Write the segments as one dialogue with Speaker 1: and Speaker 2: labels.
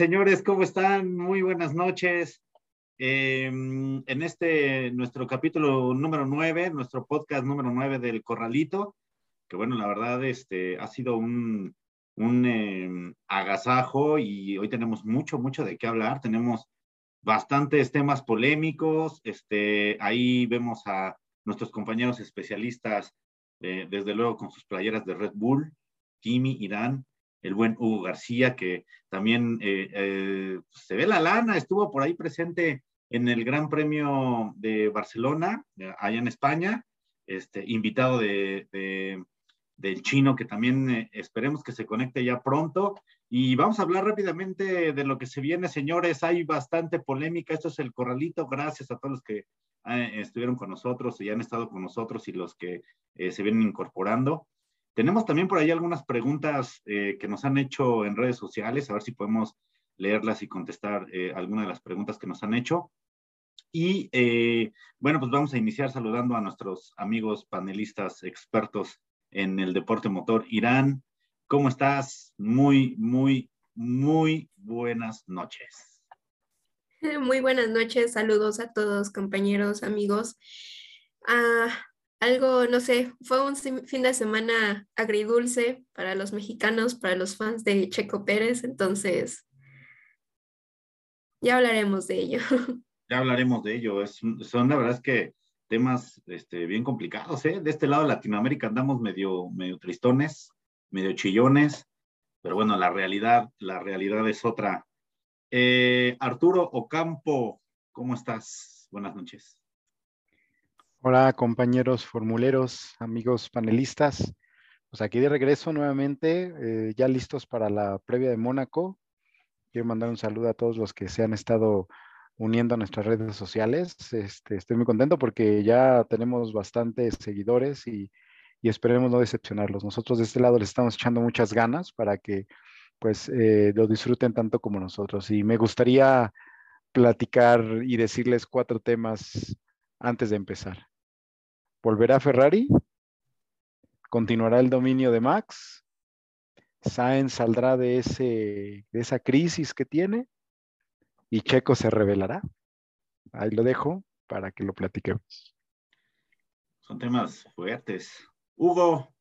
Speaker 1: Señores, ¿cómo están? Muy buenas noches. Em, en este, nuestro capítulo número 9, nuestro podcast número 9 del Corralito, que bueno, la verdad, este, ha sido un, un em, agasajo y hoy tenemos mucho, mucho de qué hablar. Tenemos bastantes temas polémicos. Este, ahí vemos a nuestros compañeros especialistas, eh, desde luego con sus playeras de Red Bull, Kimi, Irán, el buen Hugo García, que también eh, eh, se ve la lana, estuvo por ahí presente en el Gran Premio de Barcelona, allá en España, este, invitado de, del chino, que también esperemos que se conecte ya pronto. Y vamos a hablar rápidamente de lo que se viene, señores. Hay bastante polémica. Esto es el corralito. Gracias a todos los que eh, estuvieron con nosotros y han estado con nosotros y los que eh, se vienen incorporando. Tenemos también por ahí algunas preguntas eh, que nos han hecho en redes sociales, a ver si podemos leerlas y contestar algunas de las preguntas que nos han hecho. Y bueno, pues vamos a iniciar saludando a nuestros amigos panelistas expertos en el deporte motor. Irán, ¿Cómo estás? Muy, muy, muy buenas noches.
Speaker 2: Muy buenas noches, saludos a todos, compañeros, amigos. Ah, algo, no sé, fue un fin de semana agridulce para los mexicanos, para los fans de Checo Pérez, entonces ya hablaremos de ello.
Speaker 1: Ya hablaremos de ello, es, son la verdad es que temas este, bien complicados, ¿eh? De este lado de Latinoamérica andamos medio, medio tristones, medio chillones, pero bueno, la realidad, la realidad es otra. Eh, Arturo Ocampo, ¿cómo estás? Buenas noches.
Speaker 3: Hola compañeros formuleros, amigos panelistas. Pues aquí de regreso nuevamente, eh, ya listos para la previa de Mónaco. Quiero mandar un saludo a todos los que se han estado uniendo a nuestras redes sociales. Este, estoy muy contento porque ya tenemos bastantes seguidores y y esperemos no decepcionarlos. Nosotros de este lado les estamos echando muchas ganas para que pues eh, lo disfruten tanto como nosotros. Y me gustaría platicar y decirles cuatro temas antes de empezar. ¿Volverá Ferrari? ¿Continuará el dominio de Max? ¿Sainz saldrá de, ese, de esa crisis que tiene? ¿Y Checo se revelará? Ahí lo dejo para que lo platiquemos.
Speaker 1: Son temas fuertes. Hugo,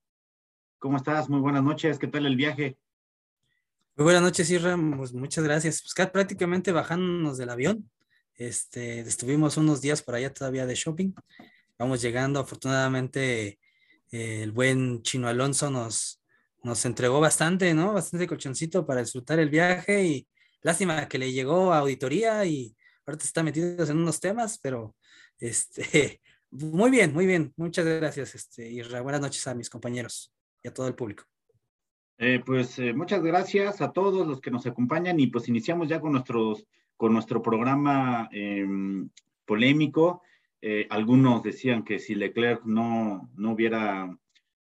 Speaker 1: ¿cómo estás? Muy buenas noches. ¿Qué tal el viaje?
Speaker 4: Muy buenas noches, Irra. Pues muchas gracias. Pues prácticamente bajándonos del avión. Este, estuvimos unos días por allá todavía de shopping. Vamos llegando. Afortunadamente, eh, el buen Chino Alonso nos, nos entregó bastante, ¿no? Bastante colchoncito para disfrutar el viaje y lástima que le llegó a auditoría y ahorita está metido en unos temas, pero este, Muy bien, muy bien. Muchas gracias, este, Isra. Buenas noches a mis compañeros y a todo el público.
Speaker 1: Eh, pues eh, muchas gracias a todos los que nos acompañan y pues iniciamos ya con, nuestros, con nuestro programa em, polémico. Eh, algunos decían que si Leclerc no, no hubiera,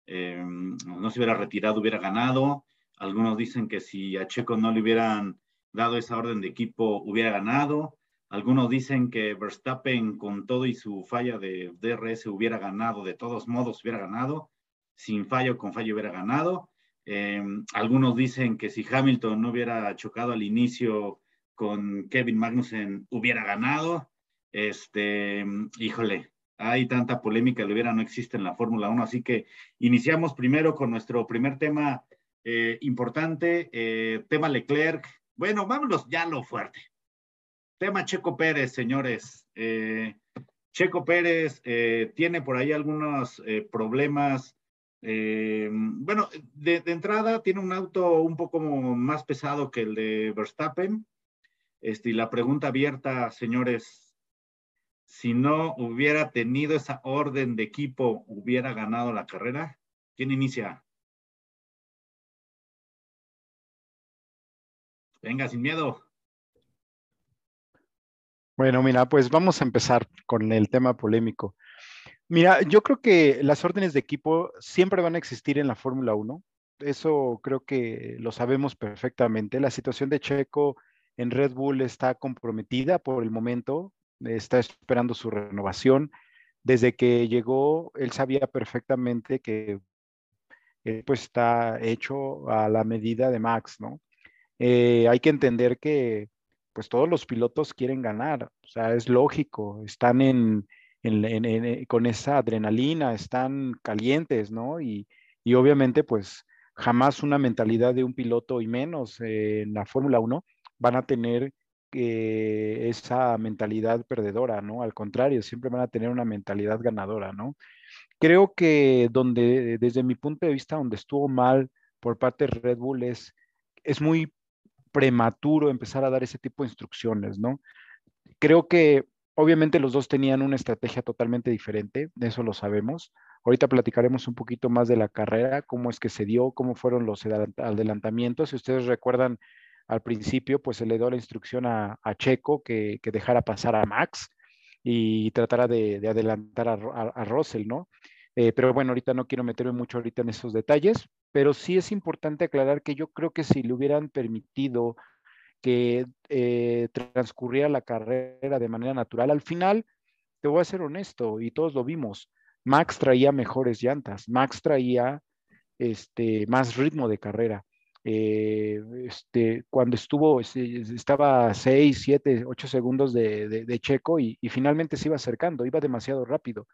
Speaker 1: em, no se hubiera retirado, hubiera ganado. Algunos dicen que si a Checo no le hubieran dado esa orden de equipo, hubiera ganado. Algunos dicen que Verstappen con todo y su falla de DRS hubiera ganado, de todos modos hubiera ganado, sin fallo, con fallo hubiera ganado. Em, algunos dicen que si Hamilton no hubiera chocado al inicio con Kevin Magnussen, hubiera ganado. Este, híjole, hay tanta polémica, hubiera no existe en la Fórmula 1, así que iniciamos primero con nuestro primer tema eh, importante, eh, tema Leclerc. Bueno, vámonos ya lo fuerte Tema Checo Pérez, señores. Eh, Checo Pérez tiene por ahí algunos problemas. bueno, de, entrada tiene un auto un poco más pesado que el de Verstappen. Este, y la pregunta abierta, señores, si no hubiera tenido esa orden de equipo, ¿hubiera ganado la carrera? ¿Quién inicia? Venga, sin miedo.
Speaker 3: Bueno, mira, pues vamos a empezar con el tema polémico. Mira, yo creo que las órdenes de equipo siempre van a existir en la Fórmula 1. Eso creo que lo sabemos perfectamente. La situación de Checo en Red Bull está comprometida por el momento, está esperando su renovación. Desde que llegó, él sabía perfectamente que pues está hecho a la medida de Max, ¿no? Eh, hay que entender que pues todos los pilotos quieren ganar, o sea, es lógico, están en, eh, con esa adrenalina, están calientes, ¿no? Y, obviamente pues jamás una mentalidad de un piloto y menos en la Fórmula 1 van a tener esa mentalidad perdedora, ¿no? Al contrario, siempre van a tener una mentalidad ganadora, ¿no? Creo que donde, desde mi punto de vista, donde estuvo mal por parte de Red Bull es, es muy prematuro empezar a dar ese tipo de instrucciones, ¿no? Creo que obviamente los dos tenían una estrategia totalmente diferente, de eso lo sabemos. Ahorita platicaremos un poquito más de la carrera, cómo es que se dio, cómo fueron los adelantamientos. Si ustedes recuerdan, al principio, pues se le dio la instrucción a, Checo que, dejara pasar a Max y tratara de, adelantar a, Russell, ¿no? Eh, pero bueno, ahorita no quiero meterme mucho ahorita en esos detalles, pero sí es importante aclarar que yo creo que si le hubieran permitido que eh, transcurriera la carrera de manera natural, al final, te voy a ser honesto, y todos lo vimos, Max traía mejores llantas, Max traía este, más ritmo de carrera. Eh, este, cuando estuvo, estaba 6, 7, 8 segundos de, Checo y, finalmente se iba acercando, iba demasiado rápido.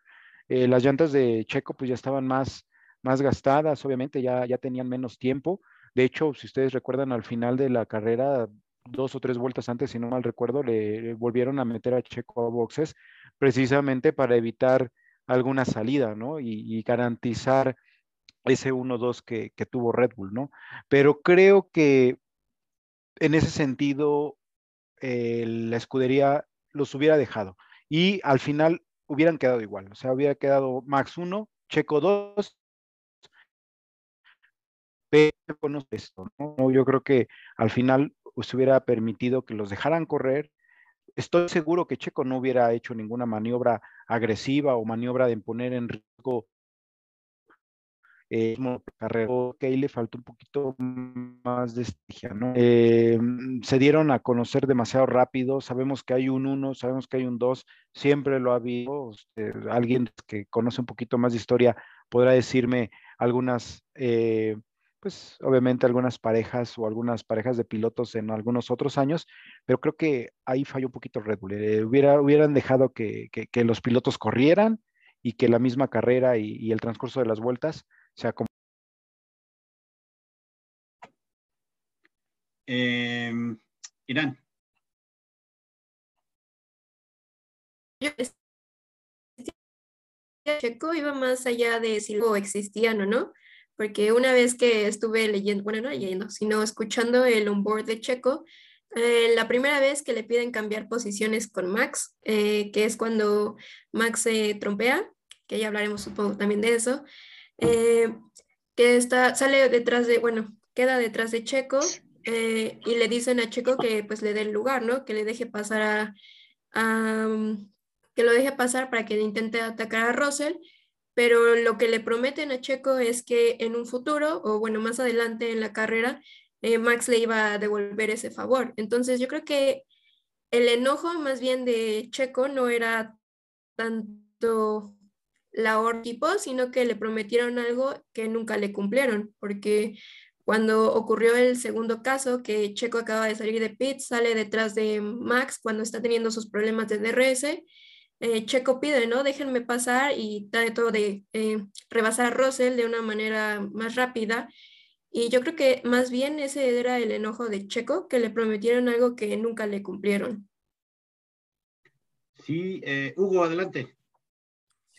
Speaker 3: Eh, las llantas de Checo pues ya estaban más, más gastadas, obviamente ya, ya tenían menos tiempo. De hecho, si ustedes recuerdan al final de la carrera, dos o tres vueltas antes, si no mal recuerdo, le, volvieron a meter a Checo a boxes precisamente para evitar alguna salida, ¿no? y garantizar ese 1-2 que, tuvo Red Bull, ¿no? Pero creo que en ese sentido eh, la escudería los hubiera dejado y al final hubieran quedado igual, o sea, hubiera quedado Max 1, Checo 2, pero con esto, ¿no? Yo creo que al final se hubiera permitido que los dejaran correr. Estoy seguro que Checo no hubiera hecho ninguna maniobra agresiva o maniobra de poner en riesgo eh, que ahí le faltó un poquito más de estigia, ¿no? Eh, mm, se dieron a conocer demasiado rápido, sabemos que hay un 1, sabemos que hay un 2, siempre lo ha habido, alguien que conoce un poquito más de historia podrá decirme algunas, eh, pues obviamente algunas parejas o algunas parejas de pilotos en algunos otros años, pero creo que ahí falló un poquito Red. Eh, hubiera, hubieran dejado que, que, los pilotos corrieran y que la misma carrera y el transcurso de las vueltas sea, como...
Speaker 1: Em, Irán.
Speaker 2: Checo iba más allá de si luego existían o no, porque una vez que estuve leyendo, bueno, no leyendo, sino escuchando el onboard de Checo, eh, la primera vez que le piden cambiar posiciones con Max, eh, que es cuando Max se trompea, que ya hablaremos supongo también de eso, eh, que está, sale detrás de, bueno, queda detrás de Checo eh, y le dicen a Checo que pues le dé el lugar, ¿no? Que le deje pasar a, que lo deje pasar para que intente atacar a Russell, pero lo que le prometen a Checo es que en un futuro, o bueno, más adelante en la carrera, eh, Max le iba a devolver ese favor. Entonces yo creo que el enojo más bien de Checo no era tanto la equipo, sino que le prometieron algo que nunca le cumplieron, porque cuando ocurrió el segundo caso, que Checo acaba de salir de pit, sale detrás de Max cuando está teniendo sus problemas de DRS, eh, Checo pide, ¿no? Déjenme pasar y todo de eh, rebasar a Russell de una manera más rápida. Y yo creo que más bien ese era el enojo de Checo, que le prometieron algo que nunca le cumplieron.
Speaker 1: Sí, eh, Hugo, adelante.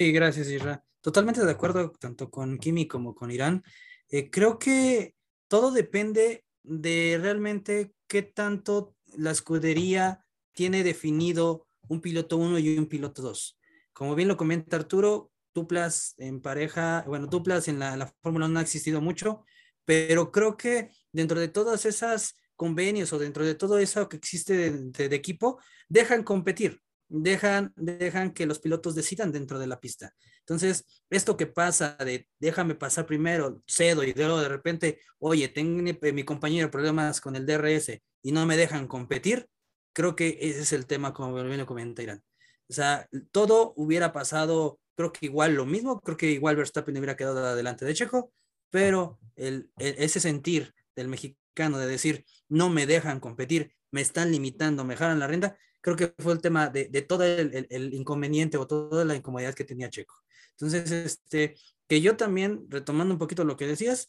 Speaker 4: Sí, gracias, Isra. Totalmente de acuerdo tanto con Kimi como con Irán. Eh, creo que todo depende de realmente qué tanto la escudería tiene definido un piloto 1 y un piloto 2. Como bien lo comenta Arturo, duplas en pareja, bueno, duplas en la, Fórmula 1 no ha existido mucho, pero creo que dentro de todas esas convenios o dentro de todo eso que existe de equipo, dejan competir dejan, dejan que los pilotos decidan dentro de la pista. Entonces, esto que pasa de déjame pasar primero, cedo y luego de repente, oye, tengo mi, compañero problemas con el DRS y no me dejan competir, creo que ese es el tema, como bien lo comenta Irán. O sea, todo hubiera pasado, creo que igual lo mismo, creo que igual Verstappen hubiera quedado adelante de Checo, pero el, ese sentir del mexicano de decir, no me dejan competir, me están limitando, me jalan la renta, creo que fue el tema de, de todo el, el, inconveniente o toda la incomodidad que tenía Checo. Entonces, este, que yo también, retomando un poquito lo que decías,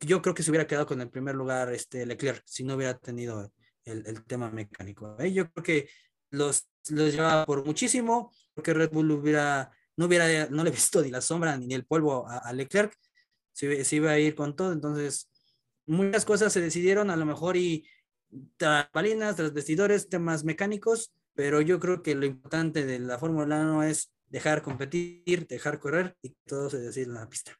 Speaker 4: yo creo que se hubiera quedado con el primer lugar este Leclerc si no hubiera tenido el, el tema mecánico. ¿eh? Yo creo que los, los llevaba por muchísimo, porque Red Bull hubiera, no hubiera, no le visto ni la sombra ni el polvo a, a Leclerc, se, se, iba a ir con todo. Entonces, muchas cosas se decidieron a lo mejor y balinas, tras vestidores, temas mecánicos, pero yo creo que lo importante de la Fórmula 1 es dejar competir, dejar correr y todo se decide en la pista.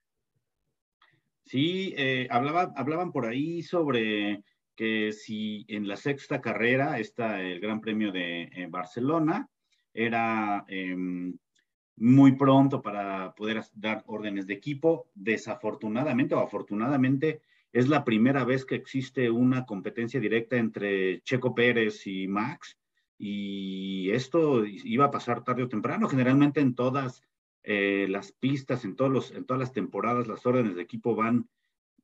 Speaker 1: Sí, eh, hablaba, hablaban por ahí sobre que si en la sexta carrera, está el Gran Premio de eh, Barcelona, era eh, muy pronto para poder dar órdenes de equipo. Desafortunadamente o afortunadamente, es la primera vez que existe una competencia directa entre Checo Pérez y Max y esto iba a pasar tarde o temprano. Generalmente en todas eh, las pistas, en, todas las temporadas, las órdenes de equipo van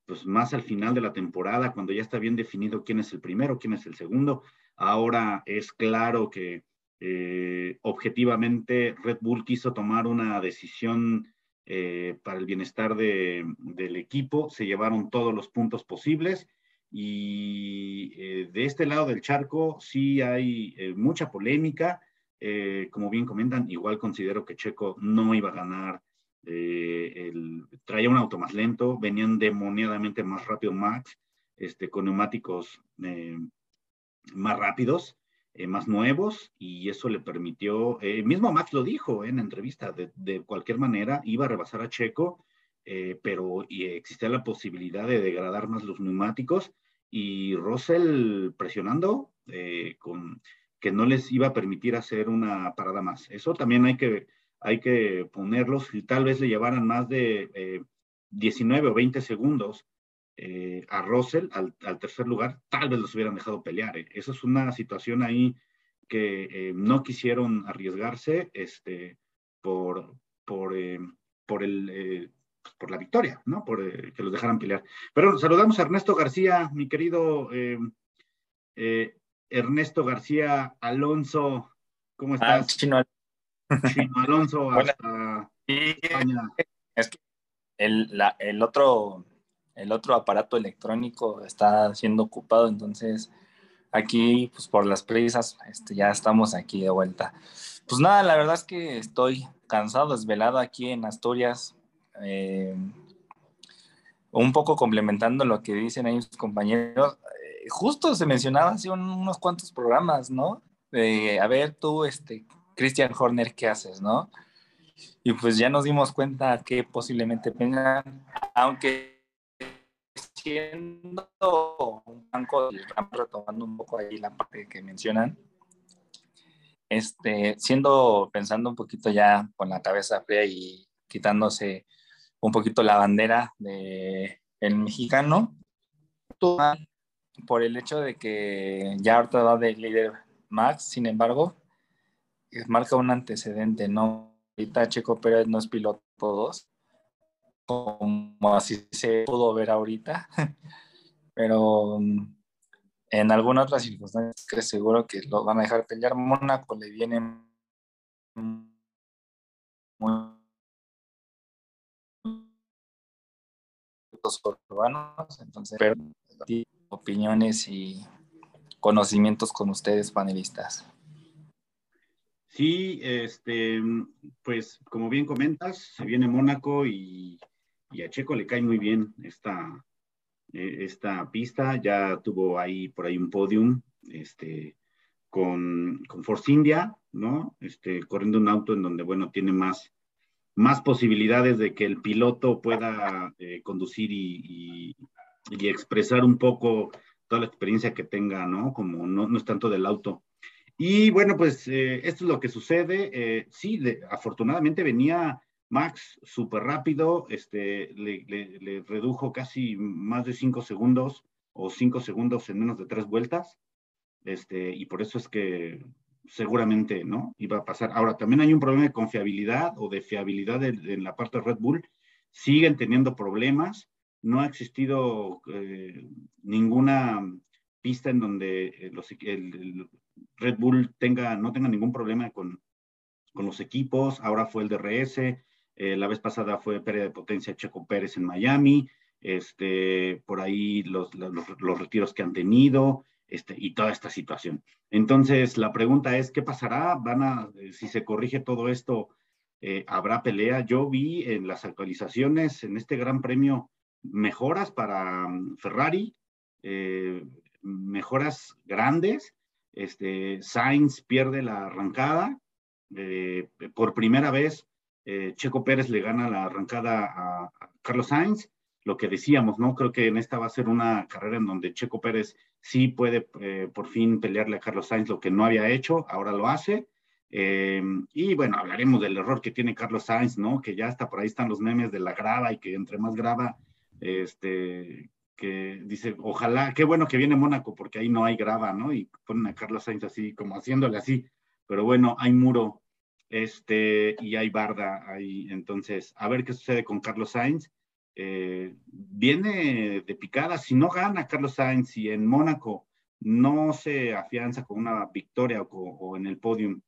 Speaker 1: pues más al final de la temporada, cuando ya está bien definido quién es el primero, quién es el segundo. Ahora es claro que eh, objetivamente Red Bull quiso tomar una decisión eh, para el bienestar de, del equipo, se llevaron todos los puntos posibles y eh, de este lado del charco sí hay eh, mucha polémica. Eh, como bien comentan, igual considero que Checo no iba a ganar. El, traía un auto más lento, venían demoniadamente más rápido Max, este, con neumáticos más rápidos, más nuevos, y eso le permitió, mismo Max lo dijo en entrevista, de, cualquier manera iba a rebasar a Checo, pero existía la posibilidad de degradar más los neumáticos y Russell presionando eh, que no les iba a permitir hacer una parada más. Eso también hay que, hay que ponerlos y tal vez le llevaran más de eh, 19 o 20 segundos eh, a Russell al, al, tercer lugar, tal vez los hubieran dejado pelear. Eh. Eso es una situación ahí que no quisieron arriesgarse este, por, por, por el por la victoria, ¿no? Por eh, que los dejaran pelear. Pero saludamos a Ernesto García, mi querido eh, eh, Ernesto García Alonso. ¿Cómo ah, estás?
Speaker 5: Ah, Chino,
Speaker 1: Chino Alonso hasta
Speaker 5: España. Es que el, la, el, otro, el otro aparato electrónico está siendo ocupado, entonces aquí, pues por las prisas, este, ya estamos aquí de vuelta. Pues nada, la verdad es que estoy cansado, desvelado aquí en Asturias, eh, un poco complementando lo que dicen ahí mis compañeros, eh, justo se mencionaba hace un, unos cuantos programas, ¿no? De, a ver, tú, este, Christian Horner, ¿qué haces, no? Y pues ya nos dimos cuenta que posiblemente aunque siendo un banco, retomando un poco ahí la parte que mencionan, este, siendo, pensando un poquito ya con la cabeza fría y quitándose un poquito la bandera de el mexicano por el hecho de que ya ahorita va de líder Max, sin embargo, marca un antecedente, ¿no? Ahorita Checo Pérez no es piloto 2, como así se pudo ver ahorita, pero mm, en alguna otra circunstancia que seguro que lo van a dejar pelear. Mónaco le viene muy urbanos, entonces, opiniones y conocimientos con ustedes, panelistas.
Speaker 1: Sí, este, pues como bien comentas, se viene Mónaco y, y a Checo le cae muy bien esta, e, esta pista. Ya tuvo ahí por ahí un podium este, con, con Force India, ¿no? Este, corriendo un auto en donde, bueno, tiene más, más posibilidades de que el piloto pueda eh, conducir y, y, y, expresar un poco toda la experiencia que tenga, ¿no? Como no, no es tanto del auto. Y bueno, pues eh, esto es lo que sucede. Eh, sí, de, afortunadamente venía Max súper rápido, este, le, redujo casi más de cinco segundos o cinco segundos en menos de tres vueltas. Este, y por eso es que seguramente, ¿no? Iba a pasar. Ahora, también hay un problema de confiabilidad o de fiabilidad en la parte de Red Bull. Siguen teniendo problemas. no ha existido ninguna pista en donde los, el, Red Bull tenga, no tenga ningún problema con, con los equipos. Ahora fue el DRS, la vez pasada fue pérdida de potencia Checo Pérez en Miami, este, por ahí los, los, retiros que han tenido, este, y toda esta situación. Entonces, la pregunta es, ¿qué pasará? ¿Van a, eh, si se corrige todo esto, eh, habrá pelea? Yo vi en las actualizaciones, en este gran premio, mejoras para mm, Ferrari, eh, mejoras grandes. Este, Sainz pierde la arrancada. por primera vez, Checo Pérez le gana la arrancada a, Carlos Sainz lo que decíamos, ¿no? Creo que en esta va a ser una carrera en donde Checo Pérez sí puede eh, por fin pelearle a Carlos Sainz lo que no había hecho, ahora lo hace. Eh, y bueno, hablaremos del error que tiene Carlos Sainz, ¿no? Que ya hasta por ahí están los memes de la grava y que entre más grava, este, que dice, ojalá, qué bueno que viene Mónaco porque ahí no hay grava, ¿no? Y ponen a Carlos Sainz así, como haciéndole así, pero bueno, hay muro, este, y hay barda ahí, entonces, a ver qué sucede con Carlos Sainz. Eh, viene de picada. Si no gana Carlos Sainz y en Mónaco no se afianza con una victoria o, en el podium,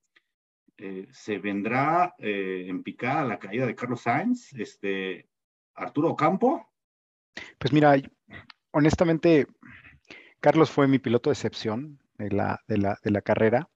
Speaker 1: eh, se vendrá eh, en picada la caída de Carlos Sainz, este, Arturo Campo.
Speaker 3: Pues mira, honestamente, Carlos fue mi piloto de excepción de la, de la, de la carrera.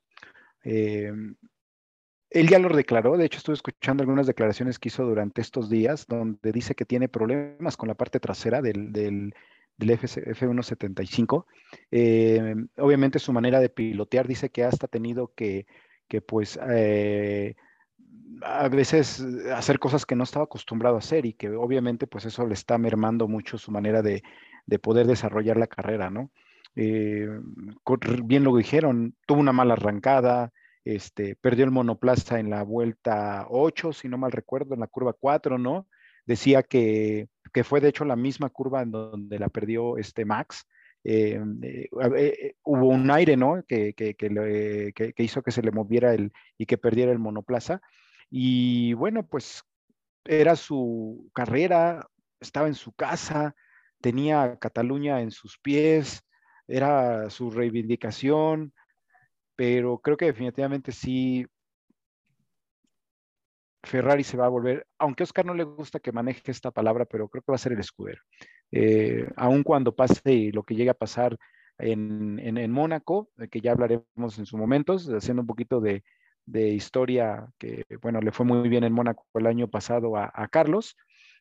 Speaker 3: Él ya lo declaró, de hecho estuve escuchando algunas declaraciones que hizo durante estos días, donde dice que tiene problemas con la parte trasera del, del, F175. Eh, obviamente su manera de pilotear dice que hasta tenido que, que pues, eh, a veces hacer cosas que no estaba acostumbrado a hacer y que obviamente pues eso le está mermando mucho su manera de, de poder desarrollar la carrera, ¿no? Eh, bien lo dijeron, tuvo una mala arrancada, este, perdió el monoplaza en la vuelta 8, si no mal recuerdo, en la curva 4, ¿no? Decía que, que fue de hecho la misma curva en donde la perdió este Max. Eh, eh, eh, hubo un aire, ¿no? Que, que, que, hizo que se le moviera el y que perdiera el monoplaza. Y bueno, pues era su carrera, estaba en su casa, tenía Cataluña en sus pies, era su reivindicación, pero creo que definitivamente sí Ferrari se va a volver, aunque Oscar no le gusta que maneje esta palabra, pero creo que va a ser el escudero. Eh, aun cuando pase lo que llegue a pasar en, en, Mónaco, que ya hablaremos en su momento, haciendo un poquito de, historia, que bueno, le fue muy bien en Mónaco el año pasado a, Carlos,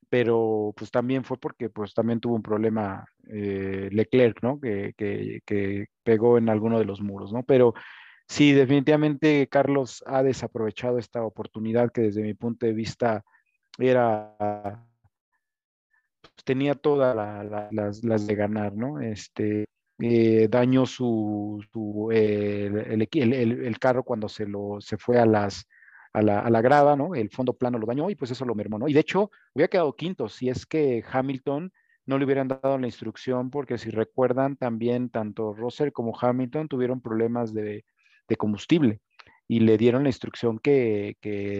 Speaker 3: pero pues también fue porque pues también tuvo un problema eh, Leclerc, ¿no? Que, que, que, pegó en alguno de los muros, ¿no? Pero Sí, definitivamente Carlos ha desaprovechado esta oportunidad que desde mi punto de vista era, pues, tenía todas las, de ganar, ¿no? Este, eh, dañó su, el, carro cuando se, lo, se fue a las, a la, a la, grava, ¿no? El fondo plano lo dañó y pues eso lo mermó, ¿no? Y de hecho, hubiera quedado quinto si es que Hamilton no le hubieran dado la instrucción, porque si recuerdan, también tanto Russell como Hamilton tuvieron problemas de, de combustible y le dieron la instrucción que,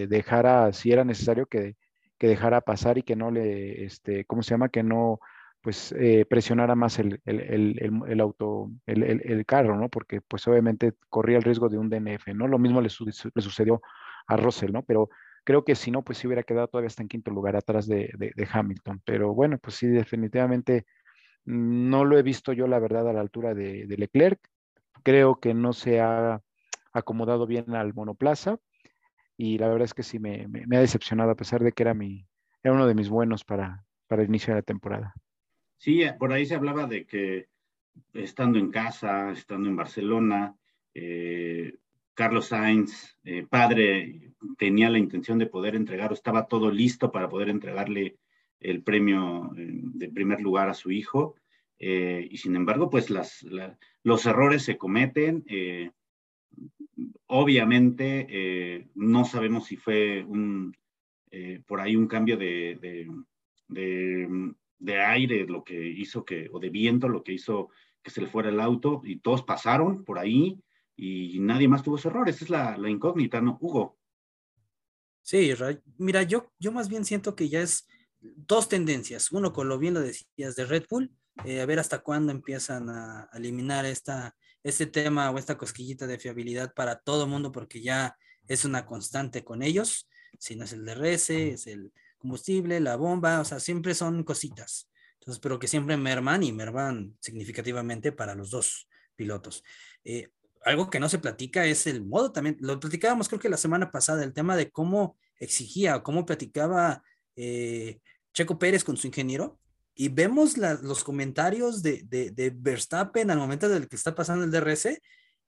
Speaker 3: dejara, si era necesario, que, que, dejara pasar y que no le, este, ¿cómo se llama? Que no, pues, eh, presionara más el, el, auto, el, carro, ¿no? Porque, pues, obviamente corría el riesgo de un DNF, ¿no? Lo mismo le, sucedió a Russell, ¿no? Pero creo que si no, pues, sí hubiera quedado todavía hasta en quinto lugar atrás de, de Hamilton. Pero bueno, pues sí, definitivamente no lo he visto yo, la verdad, a la altura de, Leclerc. Creo que no se ha acomodado bien al monoplaza y la verdad es que sí me, ha decepcionado a pesar de que era, mi, era uno de mis buenos para, para el inicio de la temporada.
Speaker 1: Sí, eh, por ahí se hablaba de que estando en casa, estando en Barcelona, eh, Carlos Sainz, eh, padre, tenía la intención de poder entregar, estaba todo listo para poder entregarle el premio de primer lugar a su hijo. y sin embargo, pues las, los errores se cometen. Obviamente, eh, no sabemos si fue eh, por ahí un cambio de, de, aire lo que hizo que, o de viento lo que hizo que se le fuera el auto y todos pasaron por ahí y nadie más tuvo ese error. Esa es la, incógnita, ¿no, Hugo?
Speaker 4: Sí, mira, yo, yo más bien siento que ya es dos tendencias. Uno, con lo bien lo decías, de Red Bull, eh, a ver hasta cuándo empiezan a, eliminar esta, este tema o esta cosquillita de fiabilidad para todo el mundo, porque ya es una constante con ellos. Si no es el DRS, es el combustible, la bomba, o sea, siempre son cositas. Entonces, pero que siempre merman y merman significativamente para los dos pilotos. Eh, algo que no se platica es el modo también, lo platicábamos creo que la semana pasada, el tema de cómo exigía, cómo platicaba eh, Checo Pérez con su ingeniero, y vemos los comentarios de, de, Verstappen al momento del que está pasando el DRS,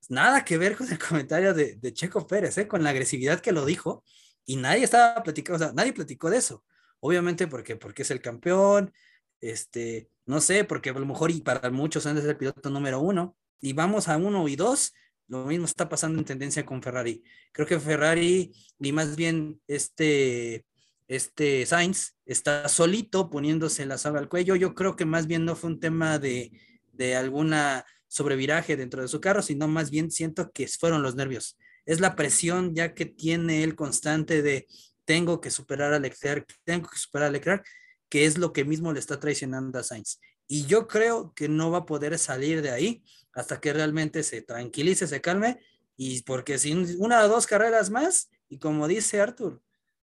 Speaker 4: nada que ver con el comentario de, de Checo Pérez, ¿eh? con la agresividad que lo dijo, y nadie estaba platicando, nadie platicó de eso. Obviamente porque, porque es el campeón, este, no sé, porque a lo mejor y para muchos antes es el piloto número uno, y vamos a uno y dos, lo mismo está pasando en tendencia con Ferrari. Creo que Ferrari, y más bien este, este Sainz, está solito poniéndose la saba al cuello. Yo creo que más bien no fue un tema de, de alguna sobreviraje dentro de su carro, sino más bien siento que fueron los nervios. Es la presión ya que tiene él constante de tengo que superar a Leclerc, tengo que superar a Leclerc, que es lo que mismo le está traicionando a Sainz. Y yo creo que no va a poder salir de ahí hasta que realmente se tranquilice, se calme, y porque sin una o dos carreras más, y como dice Arthur,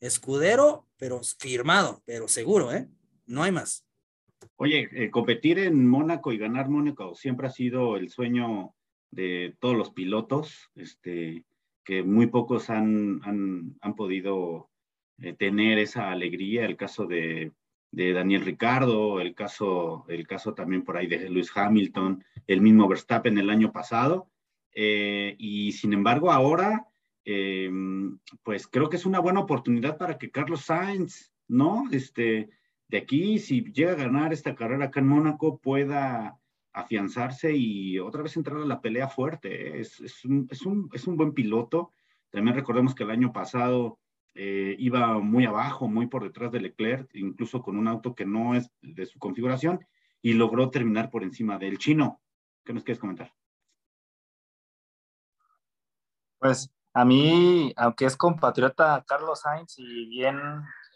Speaker 4: escudero, pero firmado, pero seguro, ¿eh? No hay más.
Speaker 1: Oye, eh, competir en Mónaco y ganar Mónaco siempre ha sido el sueño de todos los pilotos, este, que muy pocos han, han, podido eh, tener esa alegría. El caso de de Daniel Ricardo, el caso, el caso también por ahí de Lewis Hamilton, el mismo Verstappen el año pasado. Eh, y sin embargo, ahora, eh, pues creo que es una buena oportunidad para que Carlos Sainz, ¿no? Este, de aquí, si llega a ganar esta carrera acá en Mónaco, pueda afianzarse y otra vez entrar a la pelea fuerte. Es, es, un, es, un, es un buen piloto. También recordemos que el año pasado eh, iba muy abajo, muy por detrás de Leclerc, incluso con un auto que no es de su configuración, y logró terminar por encima del chino. ¿Qué nos quieres comentar?
Speaker 5: Pues a mí, aunque es compatriota Carlos Sainz y bien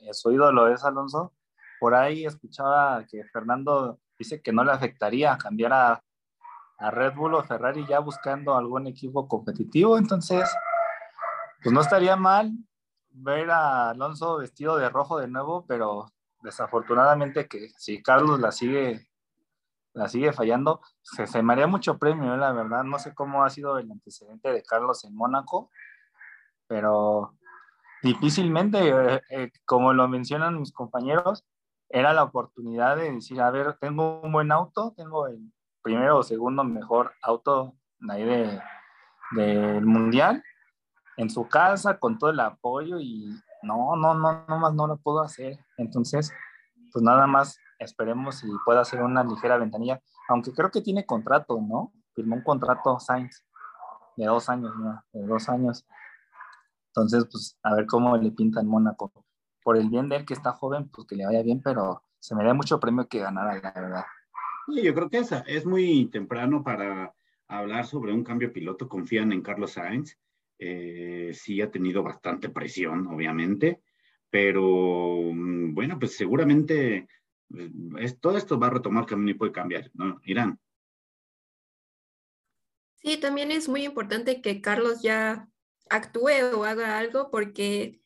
Speaker 5: eh, su ídolo es Alonso, por ahí escuchaba que Fernando dice que no le afectaría cambiar a, a Red Bull o Ferrari ya buscando algún equipo competitivo, entonces, pues no estaría mal ver a Alonso vestido de rojo de nuevo, pero desafortunadamente que si Carlos la sigue, la sigue fallando, se, se me haría mucho premio, ¿eh? la verdad. No sé cómo ha sido el antecedente de Carlos en Mónaco, pero difícilmente, eh, eh, como lo mencionan mis compañeros, era la oportunidad de decir, a ver, tengo un buen auto, tengo el primero o segundo mejor auto ahí de, del mundial, en su casa con todo el apoyo y no, no, no, no más no lo puedo hacer. Entonces, pues nada más esperemos si pueda hacer una ligera ventanilla, aunque creo que tiene contrato, ¿no? Firmó un contrato Sainz de dos años, ¿no? De dos años. Entonces, pues a ver cómo le pinta en Mónaco. Por el bien de él que está joven, pues que le vaya bien, pero se me da mucho premio que ganara, la verdad.
Speaker 1: Sí, yo creo que es, es muy temprano para hablar sobre un cambio piloto. Confían en Carlos Sainz eh, sí ha tenido bastante presión, obviamente, pero mm, bueno, pues seguramente eh, todo esto va a retomar camino y puede cambiar, ¿no? Irán.
Speaker 2: Sí, también es muy importante que Carlos ya actúe o haga algo porque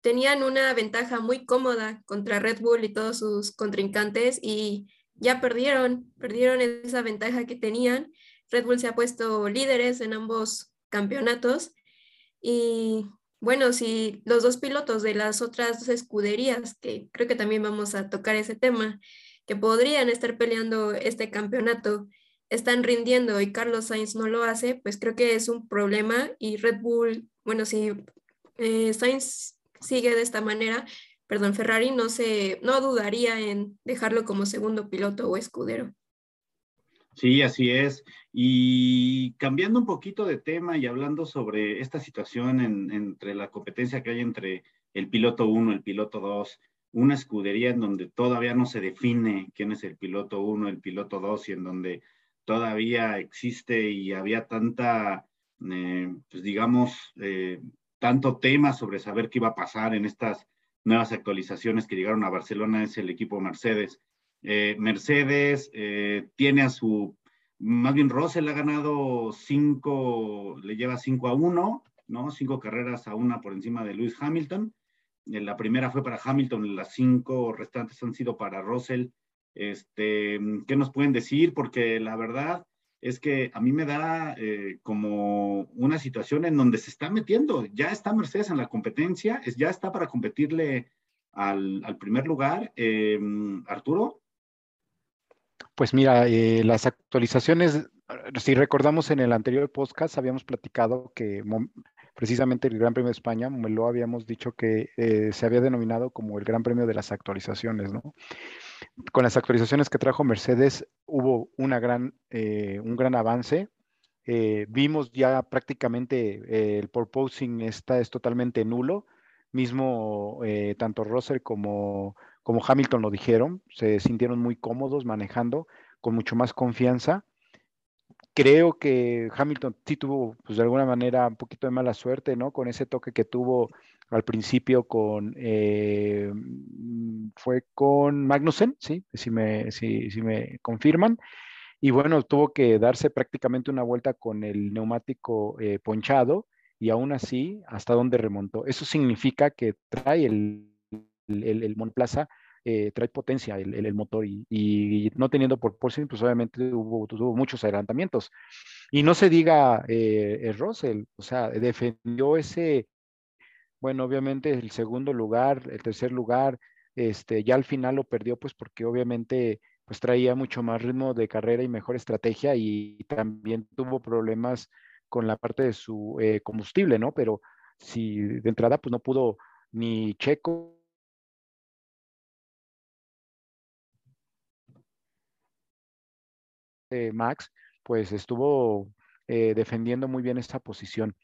Speaker 2: tenían una ventaja muy cómoda contra Red Bull y todos sus contrincantes y ya perdieron, perdieron esa ventaja que tenían. Red Bull se ha puesto líderes en ambos campeonatos y bueno, si los dos pilotos de las otras escuderías, que creo que también vamos a tocar ese tema, que podrían estar peleando este campeonato, están rindiendo y Carlos Sainz no lo hace, pues creo que es un problema y Red Bull, bueno, si eh, Sainz sigue de esta manera, perdón, Ferrari no se, no dudaría en dejarlo como segundo piloto o escudero.
Speaker 1: Sí, así es. Y cambiando un poquito de tema y hablando sobre esta situación entre la competencia que hay entre el piloto 1, el piloto 2, una escudería en donde todavía no se define quién es el piloto 1, el piloto 2 y en donde todavía existe y había tanta, eh, pues digamos, eh, tanto tema sobre saber qué iba a pasar en estas nuevas actualizaciones que llegaron a Barcelona es el equipo Mercedes. Eh, Mercedes tiene a su, más bien Russell ha ganado cinco, le lleva cinco a uno, ¿no? Cinco carreras a una por encima de Lewis Hamilton. La primera fue para Hamilton, las cinco restantes han sido para Russell. Este, ¿Qué nos pueden decir? Porque la verdad es que a mí me da eh, como una situación en donde se está metiendo, ya está Mercedes en la competencia, es, ya está para competirle al, primer lugar. Eh, Arturo.
Speaker 3: Pues mira, eh, las actualizaciones, si recordamos en el anterior podcast, habíamos platicado que precisamente el Gran Premio de España, lo habíamos dicho que se había denominado como el Gran Premio de las actualizaciones, ¿no? Con las actualizaciones que trajo Mercedes hubo una gran, eh, un gran avance. Eh, vimos ya prácticamente eh, el purposing está es totalmente nulo. Mismo tanto Russell como, como Hamilton lo dijeron, se sintieron muy cómodos manejando con mucho más confianza. Creo que Hamilton sí tuvo, pues de alguna manera, un poquito de mala suerte, ¿no? Con ese toque que tuvo al principio con, eh, mm, fue con Magnussen, ¿sí? Si me, si, me confirman. Y bueno, tuvo que darse prácticamente una vuelta con el neumático eh, ponchado y aún así, hasta dónde remontó. Eso significa que trae el, el, monoplaza, eh, trae potencia el, motor y, no teniendo por porcentaje, pues obviamente hubo, tuvo muchos adelantamientos. Y no se diga eh, Russell, o sea, defendió ese, bueno, obviamente el segundo lugar, el tercer lugar, este, ya al final lo perdió pues porque obviamente pues traía mucho más ritmo de carrera y mejor estrategia y también tuvo problemas con la parte de su eh, combustible, ¿no? Pero si de entrada pues no pudo ni Checo Max, pues estuvo eh, defendiendo muy bien esta posición.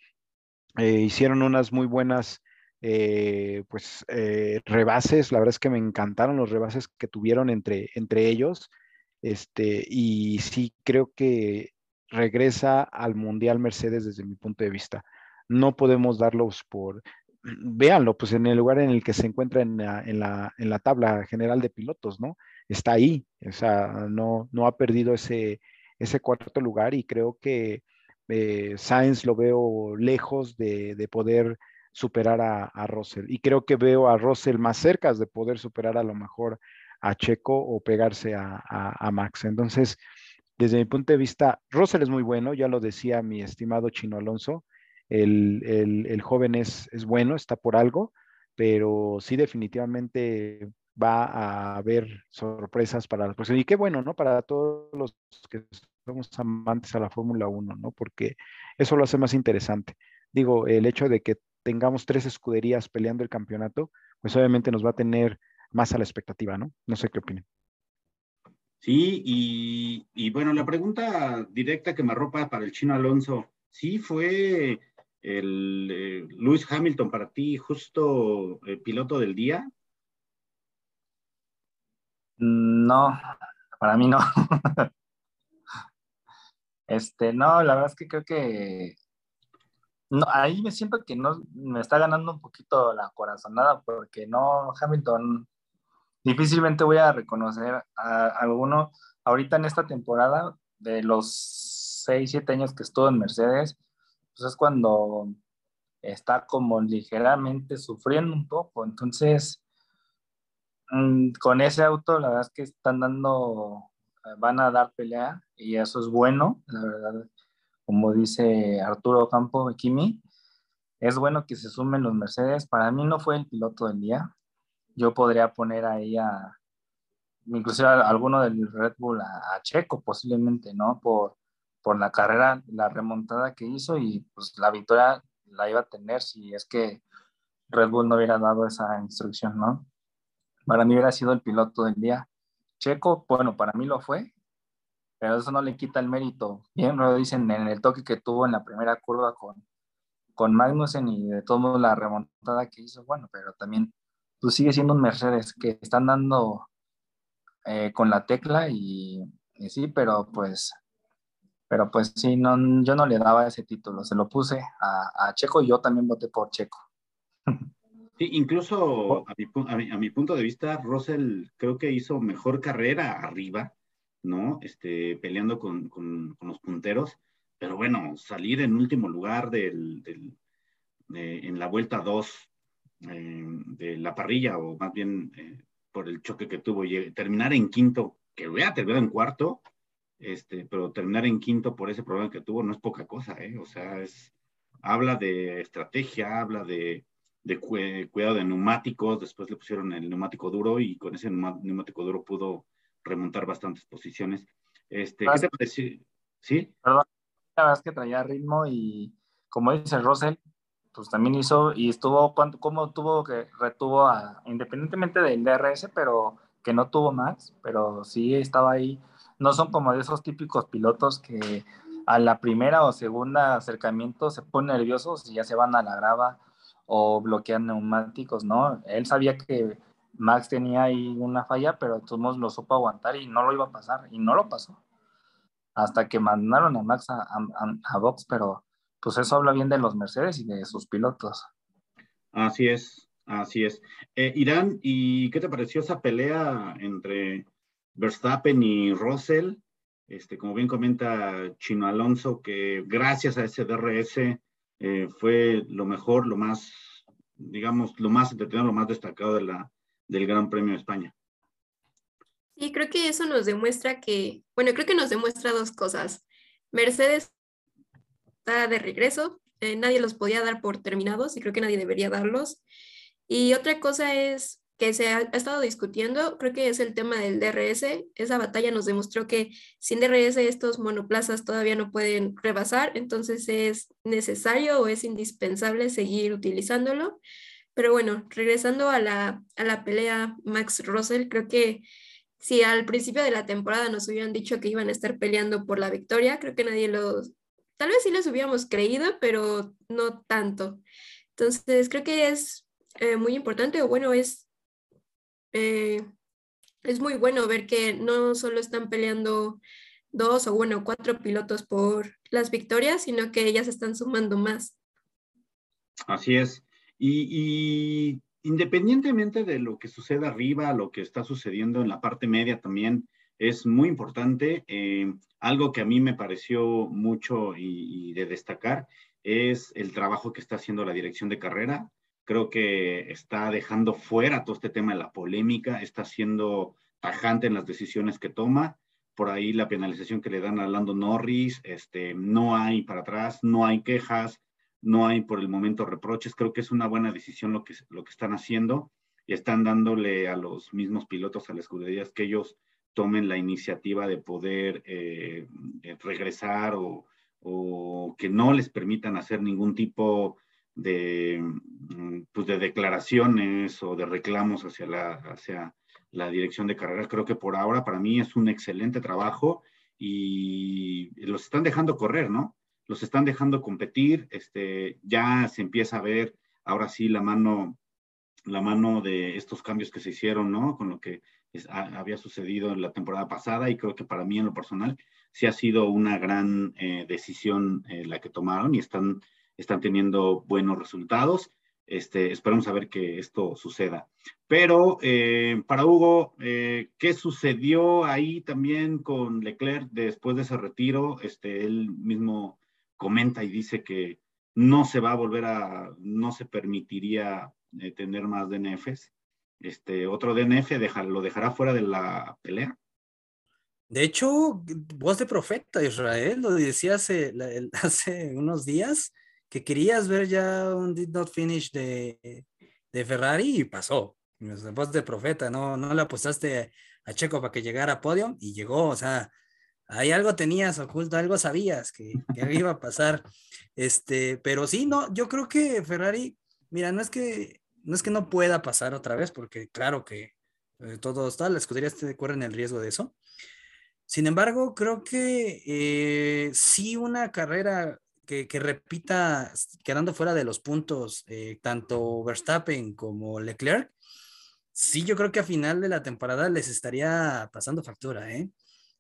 Speaker 3: Eh, hicieron unas muy buenas eh, pues eh, rebases, la verdad es que me encantaron los rebases que tuvieron entre, entre ellos, este, y sí creo que regresa al Mundial Mercedes desde mi punto de vista. No podemos darlos por, véanlo, pues en el lugar en el que se encuentra en la, tabla general de pilotos, ¿no? Está ahí, o sea, no, no ha perdido ese, ese cuarto lugar y creo que eh, Sainz lo veo lejos de, poder superar a, Russell. Y creo que veo a Russell más cerca de poder superar a lo mejor a Checo o pegarse a, Max. Entonces, desde mi punto de vista, Russell es muy bueno, ya lo decía mi estimado Chino Alonso, el, joven es, es, bueno, está por algo, pero sí definitivamente va a haber sorpresas para la próxima. Y qué bueno, ¿no? Para todos los que somos amantes a la Fórmula 1, ¿no? Porque eso lo hace más interesante. Digo, el hecho de que tengamos tres escuderías peleando el campeonato, pues obviamente nos va a tener más a la expectativa, ¿no? No sé qué opinan.
Speaker 1: Sí, y, bueno, la pregunta directa que me arropa para el chino Alonso, ¿sí fue el eh, Lewis Hamilton para ti justo el piloto del día?
Speaker 5: No, para mí no. Este, no, la verdad es que creo que ahí me siento que no me está ganando un poquito la corazonada porque no, Hamilton, difícilmente voy a reconocer a, alguno ahorita en esta temporada de los 6, 7 años que estuvo en Mercedes, pues es cuando está como ligeramente sufriendo un poco. Entonces, mm, con ese auto, la verdad es que están dando van a dar pelea y eso es bueno, la verdad, como dice Arturo Campo Kimi, es bueno que se sumen los Mercedes. Para mí no fue el piloto del día. Yo podría poner ahí a, inclusive a alguno del Red Bull, a, Checo posiblemente, ¿no? Por, por la carrera, la remontada que hizo y pues la victoria la iba a tener si es que Red Bull no hubiera dado esa instrucción, ¿no? Para mí hubiera sido el piloto del día. Checo, bueno, para mí lo fue, pero eso no le quita el mérito. Bien lo dicen en el toque que tuvo en la primera curva con, con Magnussen y de todo modo la remontada que hizo, bueno, pero también tú pues, sigue siendo un Mercedes que están dando eh, con la tecla y, sí, pero pues, pero pues sí, no, yo no le daba ese título, se lo puse a, a Checo y yo también voté por Checo.
Speaker 1: Sí, incluso a mi, a mi, punto de vista, Russell creo que hizo mejor carrera arriba, ¿no? Este, peleando con, con, los punteros, pero bueno, salir en último lugar del, del en la vuelta 2 eh, de la parrilla, o más bien eh, por el choque que tuvo, y terminar en quinto, que hubiera terminado en cuarto, este, pero terminar en quinto por ese problema que tuvo no es poca cosa, ¿eh? O sea, es, habla de estrategia, habla de, de cuidado de neumáticos, después le pusieron el neumático duro y con ese neumático duro pudo remontar bastantes posiciones. Este, ¿Qué te parece? ¿Sí?
Speaker 5: Perdón, la verdad es que traía ritmo y como dice Russell, pues también hizo y estuvo, como tuvo que retuvo a, independientemente del DRS, pero que no tuvo Max, pero sí estaba ahí. No son como de esos típicos pilotos que a la primera o segunda acercamiento se ponen nerviosos y ya se van a la grava o bloquean neumáticos, ¿no? Él sabía que Max tenía ahí una falla, pero todos lo supo aguantar y no lo iba a pasar, y no lo pasó. Hasta que mandaron a Max a, a, a Box, pero pues eso habla bien de los Mercedes y de sus pilotos.
Speaker 1: Así es, así es. Eh, Irán, ¿y qué te pareció esa pelea entre Verstappen y Russell? Este, como bien comenta Chino Alonso, que gracias a ese DRS eh, fue lo mejor, lo más, digamos, lo más entretenido, lo más destacado de la, del Gran Premio de España.
Speaker 2: Sí, creo que eso nos demuestra que, bueno, creo que nos demuestra dos cosas. Mercedes está de regreso, eh, nadie los podía dar por terminados y creo que nadie debería darlos. Y otra cosa es que se ha, estado discutiendo, creo que es el tema del DRS. Esa batalla nos demostró que sin DRS estos monoplazas todavía no pueden rebasar, entonces es necesario o es indispensable seguir utilizándolo. Pero bueno, regresando a la, a la pelea Max Russell, creo que si al principio de la temporada nos hubieran dicho que iban a estar peleando por la victoria, creo que nadie los, tal vez sí les hubiéramos creído, pero no tanto. Entonces, creo que es eh, muy importante, o bueno, es, eh, es muy bueno ver que no solo están peleando dos o bueno, cuatro pilotos por las victorias, sino que ellas están sumando más.
Speaker 1: Así es. Y, independientemente de lo que suceda arriba, lo que está sucediendo en la parte media también, es muy importante. Eh, algo que a mí me pareció mucho y, de destacar es el trabajo que está haciendo la dirección de carrera. Creo que está dejando fuera todo este tema de la polémica, está siendo tajante en las decisiones que toma. Por ahí la penalización que le dan a Lando Norris, este, no hay para atrás, no hay quejas, no hay por el momento reproches. Creo que es una buena decisión lo que, lo que están haciendo y están dándole a los mismos pilotos, a las escuderías, que ellos tomen la iniciativa de poder eh, regresar o, que no les permitan hacer ningún tipo de, mm, pues de declaraciones o de reclamos hacia la, hacia la dirección de carrera. Creo que por ahora para mí es un excelente trabajo y los están dejando correr, ¿no? Los están dejando competir, este, ya se empieza a ver ahora sí la mano, la mano de estos cambios que se hicieron, ¿no? Con lo que había sucedido en la temporada pasada y creo que para mí en lo personal sí ha sido una gran eh, decisión eh, la que tomaron y están, están teniendo buenos resultados. Este, esperamos a ver que esto suceda. Pero eh, para Hugo, ¿qué sucedió ahí también con Leclerc después de ese retiro? Este, él mismo comenta y dice que no se va a volver a, no se permitiría tener más DNFs este, otro DNF lo dejará fuera de la pelea.
Speaker 4: De hecho, voz de profeta Israel lo decía hace, hace unos días que querías ver ya un did not finish de, de Ferrari y pasó. Voz de profeta, no, no le apostaste a Checo para que llegara a podio y llegó, o sea, ahí algo tenías oculto, algo sabías que, que iba a pasar. Este, pero sí, no, yo creo que Ferrari, mira, no es que no es que no pueda pasar otra vez, porque claro que eh, todo está, las escuderías te corren el riesgo de eso. Sin embargo, creo que eh, sí una carrera que, repita quedando fuera de los puntos, eh, tanto Verstappen como Leclerc, sí yo creo que a final de la temporada les estaría pasando factura, ¿eh?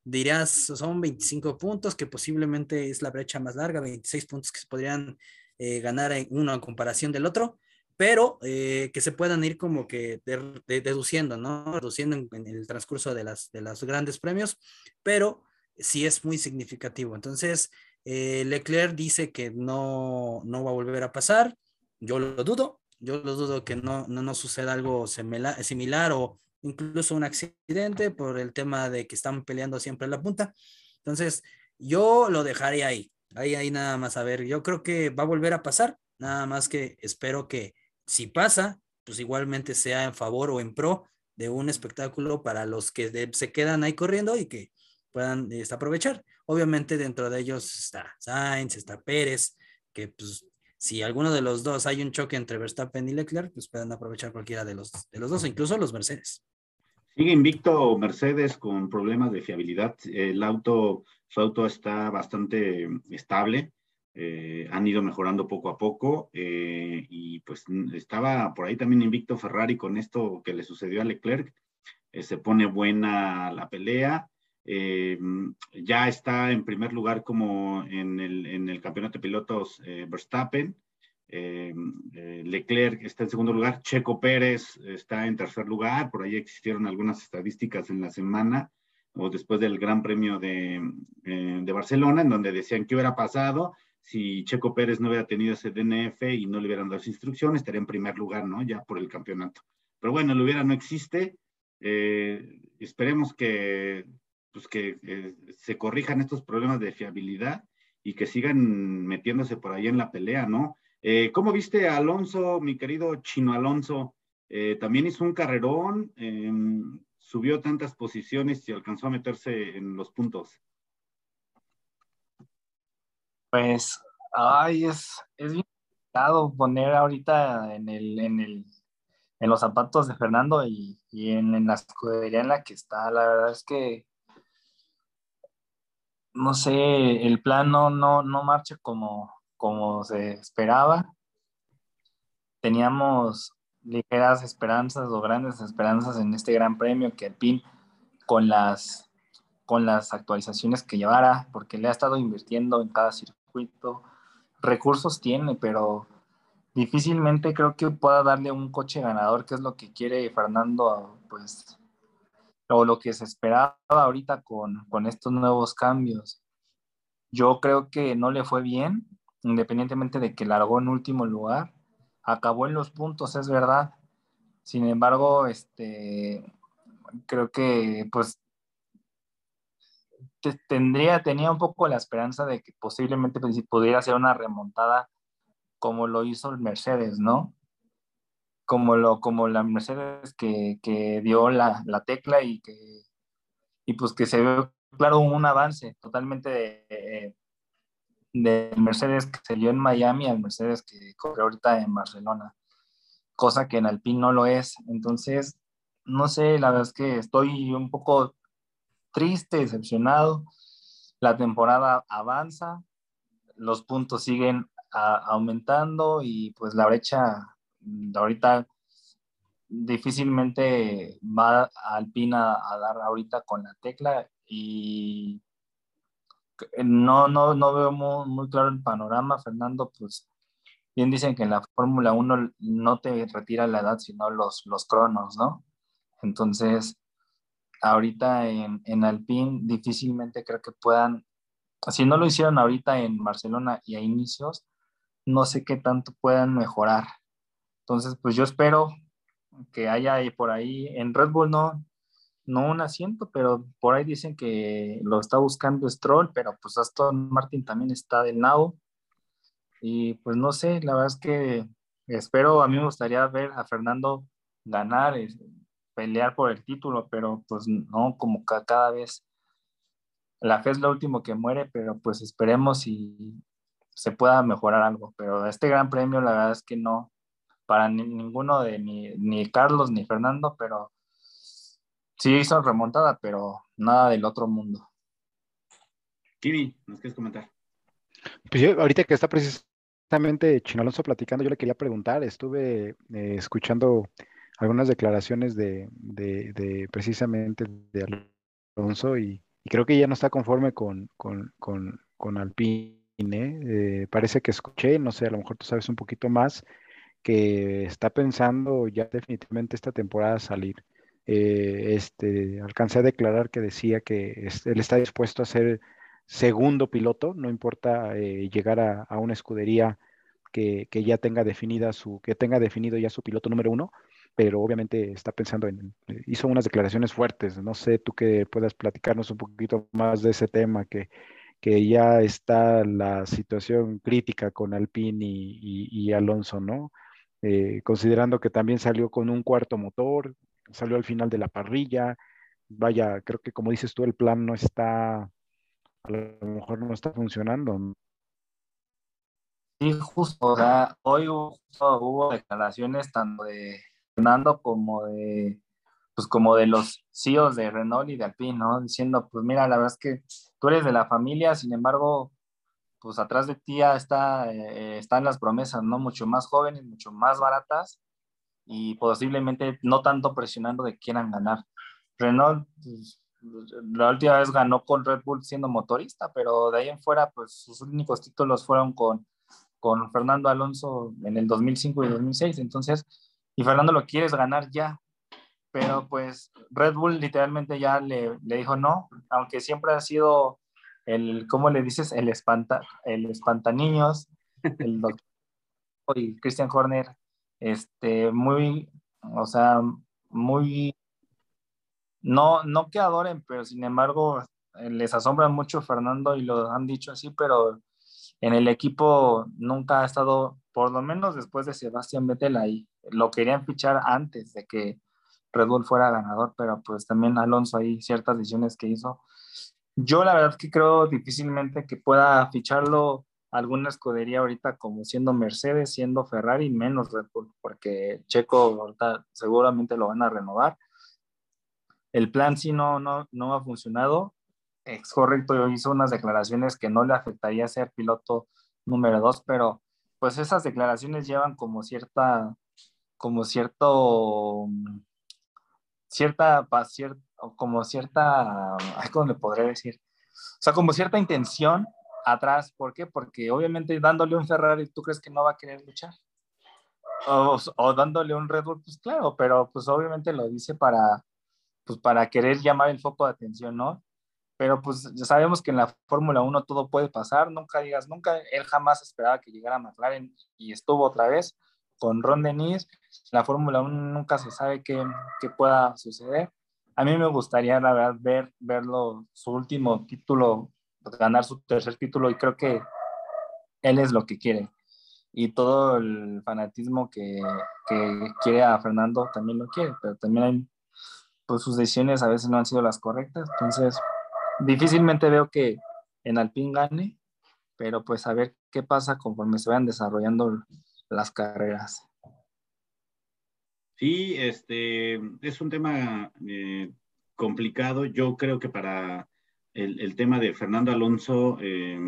Speaker 4: Dirías, son 25 puntos, que posiblemente es la brecha más larga, 26 puntos que se podrían ganar en uno en comparación del otro, pero eh, que se puedan ir como que deduciendo, ¿no? Reduciendo en, el transcurso de, las, de los grandes premios, pero sí es muy significativo. Entonces, eh, Leclerc dice que no, no va a volver a pasar, yo lo dudo, yo lo dudo que no, no, no suceda algo similar o incluso un accidente por el tema de que están peleando siempre en la punta. Entonces, yo lo dejaré ahí, ahí, ahí nada más a ver. Yo creo que va a volver a pasar, nada más que espero que si pasa, pues igualmente sea en favor o en pro de un espectáculo para los que se quedan ahí corriendo y que puedan este, aprovechar. Obviamente dentro de ellos está Sainz, está Pérez, que pues si alguno de los dos hay un choque entre Verstappen y Leclerc, pues pueden aprovechar cualquiera de los, de los dos, incluso los Mercedes.
Speaker 1: Sigue invicto Mercedes con problemas de fiabilidad. El auto, su auto está bastante estable. Eh, han ido mejorando poco a poco eh, y pues estaba por ahí también invicto Ferrari con esto que le sucedió a Leclerc. Eh, se pone buena la pelea. Ya está en primer lugar como en el, en el campeonato de pilotos Verstappen. Eh, eh, Leclerc está en segundo lugar, Checo Pérez está en tercer lugar, por ahí existieron algunas estadísticas en la semana o después del Gran Premio de, eh, de Barcelona, en donde decían qué hubiera pasado si Checo Pérez no hubiera tenido ese DNF y no le hubieran dado esa instrucción, estaría en primer lugar, ¿no? Ya por el campeonato. Pero bueno, lo hubiera no existe. esperemos que, pues que se corrijan estos problemas de fiabilidad y que sigan metiéndose por ahí en la pelea, ¿no? Eh, ¿Cómo viste a Alonso, mi querido Chino Alonso? Eh, también hizo un carrerón, em, subió tantas posiciones y alcanzó a meterse en los puntos.
Speaker 5: Pues, ay, es, es bien complicado poner ahorita en, el, en, el, en los zapatos de Fernando y, en, la escudería en la que está. La verdad es que no sé, el plan no, no, no marcha como, como se esperaba. Teníamos ligeras esperanzas o grandes esperanzas en este gran premio que el PIN con las, con las actualizaciones que llevara, porque le ha estado invirtiendo en cada circuito. Recursos tiene, pero difícilmente creo que pueda darle un coche ganador, que es lo que quiere Fernando, pues, o lo que se esperaba ahorita con, con estos nuevos cambios. Yo creo que no le fue bien, independientemente de que largó en último lugar, acabó en los puntos, es verdad. Sin embargo, este, creo que pues tendría, tenía un poco la esperanza de que posiblemente pues, pudiera hacer una remontada como lo hizo el Mercedes, ¿no? Como, lo, como la Mercedes que, que dio la, la, tecla y que y pues que se ve claro un avance totalmente de, del Mercedes que salió en Miami al Mercedes que corre ahorita en Barcelona, cosa que en Alpine no lo es. Entonces, no sé, la verdad es que estoy un poco triste, decepcionado. La temporada avanza, los puntos siguen aumentando y pues la brecha ahorita difícilmente va Alpine a dar ahorita con la tecla y no, no, no veo muy, claro el panorama, Fernando, pues bien dicen que en la Fórmula 1 no te retira la edad, sino los, los cronos, ¿no? Entonces, ahorita en, en Alpine difícilmente creo que puedan, si no lo hicieron ahorita en Barcelona y a inicios, no sé qué tanto puedan mejorar. Entonces, pues yo espero que haya por ahí, en Red Bull no, no un asiento, pero por ahí dicen que lo está buscando Stroll, pero pues Aston Martin también está del nabo. Y pues no sé, la verdad es que espero, a mí me gustaría ver a Fernando ganar, pelear por el título, pero pues no, como cada vez la fe es lo último que muere, pero pues esperemos y se pueda mejorar algo. Pero este gran premio, la verdad es que no, para ninguno de ni, ni Carlos ni Fernando, pero sí hizo remontada, pero nada del otro mundo.
Speaker 1: Kiri, ¿nos quieres comentar?
Speaker 3: Pues yo, ahorita que está precisamente Chino Alonso platicando, yo le quería preguntar, estuve eh, escuchando algunas declaraciones de, precisamente de Alonso y, creo que ya no está conforme con, con, Alpine. Eh, parece que escuché, no sé, a lo mejor tú sabes un poquito más, que está pensando ya definitivamente esta temporada salir. Eh, este, alcancé a declarar que decía que él está dispuesto a ser segundo piloto, no importa eh, llegar a, una escudería que, ya tenga definida su, que tenga definido ya su piloto número uno, pero obviamente está pensando en, hizo unas declaraciones fuertes, no sé, tú que puedas platicarnos un poquito más de ese tema, que, que ya está la situación crítica con Alpine y, Alonso, ¿no? Eh, considerando que también salió con un cuarto motor, salió al final de la parrilla, vaya, creo que como dices tú, el plan no está, a lo mejor no está funcionando.
Speaker 5: Sí, justo, o sea, hoy hubo declaraciones tanto de Fernando como de pues como de los CEOs de Renault y de Alpine, ¿no? Diciendo, pues mira, la verdad es que tú eres de la familia, sin embargo, pues atrás de ti está, eh, están las promesas, ¿no? Mucho más jóvenes, mucho más baratas y posiblemente no tanto presionando de quieran ganar. Renault, pues, la última vez ganó con Red Bull siendo motorista, pero de ahí en fuera, pues sus únicos títulos fueron con, con Fernando Alonso en el 2005 y 2006. Entonces, y Fernando lo quieres ganar ya. Pero pues Red Bull literalmente ya le, le dijo no, aunque siempre ha sido el, ¿cómo le dices? El, espanta, el espantaniños, el doctor y Christian Horner, este, muy, o sea, muy, no, no que adoren, pero sin embargo les asombra mucho Fernando y lo han dicho así, pero en el equipo nunca ha estado, por lo menos después de Sebastián Vettel ahí. Lo querían fichar antes de que Red Bull fuera ganador, pero pues también Alonso ahí ciertas decisiones que hizo. Yo la verdad que creo difícilmente que pueda ficharlo alguna escudería ahorita como siendo Mercedes, siendo Ferrari, menos Red Bull, porque Checo ahorita seguramente lo van a renovar. El plan sí no, no, no ha funcionado es correcto, hizo unas declaraciones que no le afectaría ser piloto número dos, pero pues esas declaraciones llevan como cierta, como cierto, cierta, como cierta, ¿cómo le podré decir? O sea, como cierta intención atrás. ¿Por qué? Porque obviamente dándole un Ferrari, ¿tú crees que no va a querer luchar? O, o, dándole un Red Bull, pues claro, pero pues obviamente lo dice para, pues para querer llamar el foco de atención, ¿no? pero pues ya sabemos que en la Fórmula 1 todo puede pasar, nunca digas, nunca, él jamás esperaba que llegara a McLaren y estuvo otra vez con Ron Dennis, la Fórmula 1 nunca se sabe qué, qué, pueda suceder. A mí me gustaría, la verdad, ver, verlo, su último título, ganar su tercer título y creo que él es lo que quiere. Y todo el fanatismo que, que quiere a Fernando también lo quiere, pero también hay, pues sus decisiones a veces no han sido las correctas, entonces difícilmente veo que en Alpine gane, pero pues a ver qué pasa conforme se vayan desarrollando las carreras.
Speaker 1: Sí, este es un tema eh, complicado. Yo creo que para el, tema de Fernando Alonso, eh,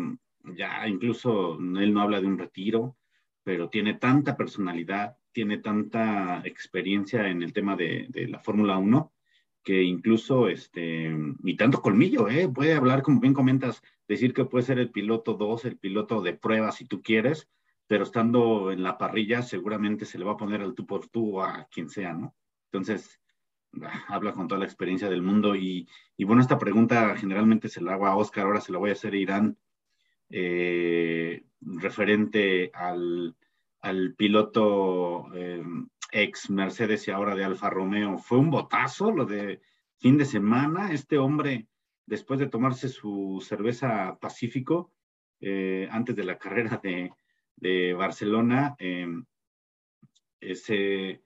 Speaker 1: ya incluso él no habla de un retiro, pero tiene tanta personalidad, tiene tanta experiencia en el tema de, la Fórmula 1 que incluso, este, y tanto colmillo, ¿eh? puede hablar, como bien comentas, decir que puede ser el piloto 2, el piloto de prueba si tú quieres, pero estando en la parrilla seguramente se le va a poner al tú por tú a quien sea, ¿no? Entonces, ah, habla con toda la experiencia del mundo y, bueno, esta pregunta generalmente se la hago a Oscar, ahora se la voy a hacer a Irán, eh, referente al, al piloto eh, ex Mercedes y ahora de Alfa Romeo. Fue un botazo lo de fin de semana. Este hombre, después de tomarse su cerveza Pacífico, eh, antes de la carrera de, Barcelona, em, eh, se,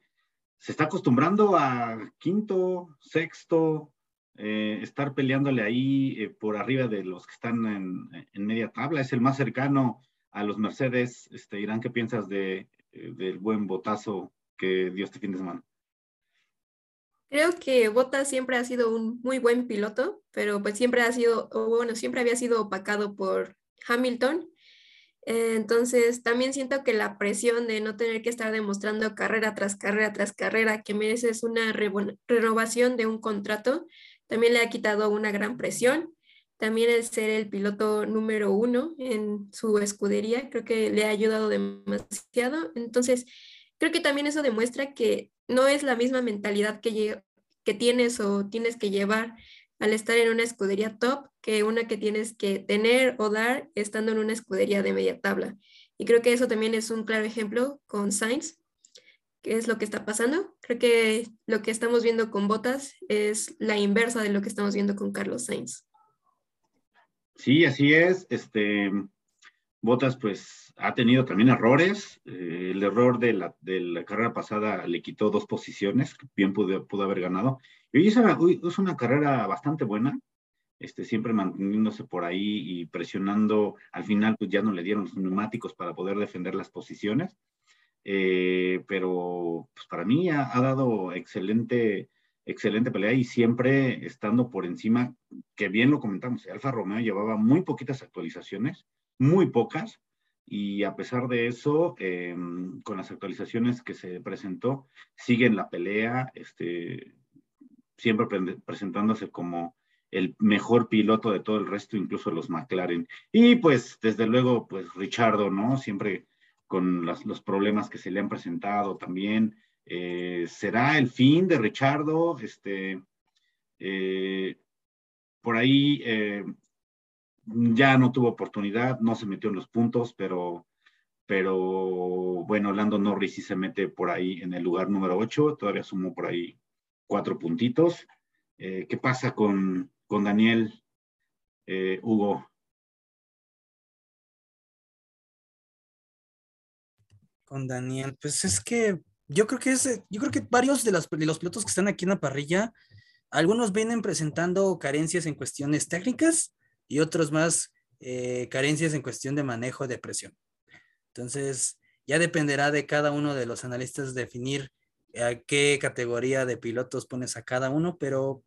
Speaker 1: está acostumbrando a quinto, sexto, eh, estar peleándole ahí por arriba de los que están en, media tabla. Es el más cercano a los Mercedes. Este, Irán, ¿qué piensas de, del buen botazo que dio este fin de semana?
Speaker 2: Creo que Bottas siempre ha sido un muy buen piloto, pero pues siempre ha sido, bueno, siempre había sido opacado por Hamilton. Entonces, también siento que la presión de no tener que estar demostrando carrera tras carrera tras carrera que mereces una renovación de un contrato, también le ha quitado una gran presión. También el ser el piloto número uno en su escudería, creo que le ha ayudado demasiado. Entonces, creo que también eso demuestra que no es la misma mentalidad que, que tienes o tienes que llevar al estar en una escudería top que una que tienes que tener o dar estando en una escudería de media tabla. Y creo que eso también es un claro ejemplo con Sainz, que es lo que está pasando. Creo que lo que estamos viendo con Botas es la inversa de lo que estamos viendo con Carlos Sainz.
Speaker 1: Sí, así es. Este, Botas pues ha tenido también errores. Eh, el error de la, de la, carrera pasada le quitó dos posiciones, bien pudo haber ganado. Y hoy es, una carrera bastante buena, este, siempre manteniéndose por ahí y presionando. Al final pues ya no le dieron los neumáticos para poder defender las posiciones. Eh, pero pues para mí ha, ha dado excelente excelente pelea y siempre estando por encima, que bien lo comentamos, Alfa Romeo llevaba muy poquitas actualizaciones, muy pocas, y a pesar de eso, em, con las actualizaciones que se presentó, sigue en la pelea, este, siempre presentándose como el mejor piloto de todo el resto, incluso los McLaren. Y pues, desde luego, pues Richardo, ¿no? Siempre con los problemas que se le han presentado también, eh, ¿Será el fin de Richardo? Este, eh, por ahí eh, ya no tuvo oportunidad, no se metió en los puntos, pero, pero bueno, Lando Norris sí se mete por ahí en el lugar número 8, todavía sumó por ahí cuatro puntitos. ¿Qué pasa con, con Daniel, Hugo?
Speaker 4: Con Daniel, pues es que yo creo que es, eh, yo creo que varios de los, de los pilotos que están aquí en la parrilla, algunos vienen presentando carencias en cuestiones técnicas y otros más eh, carencias en cuestión de manejo de presión. Entonces, ya dependerá de cada uno de los analistas definir a qué categoría de pilotos pones a cada uno, pero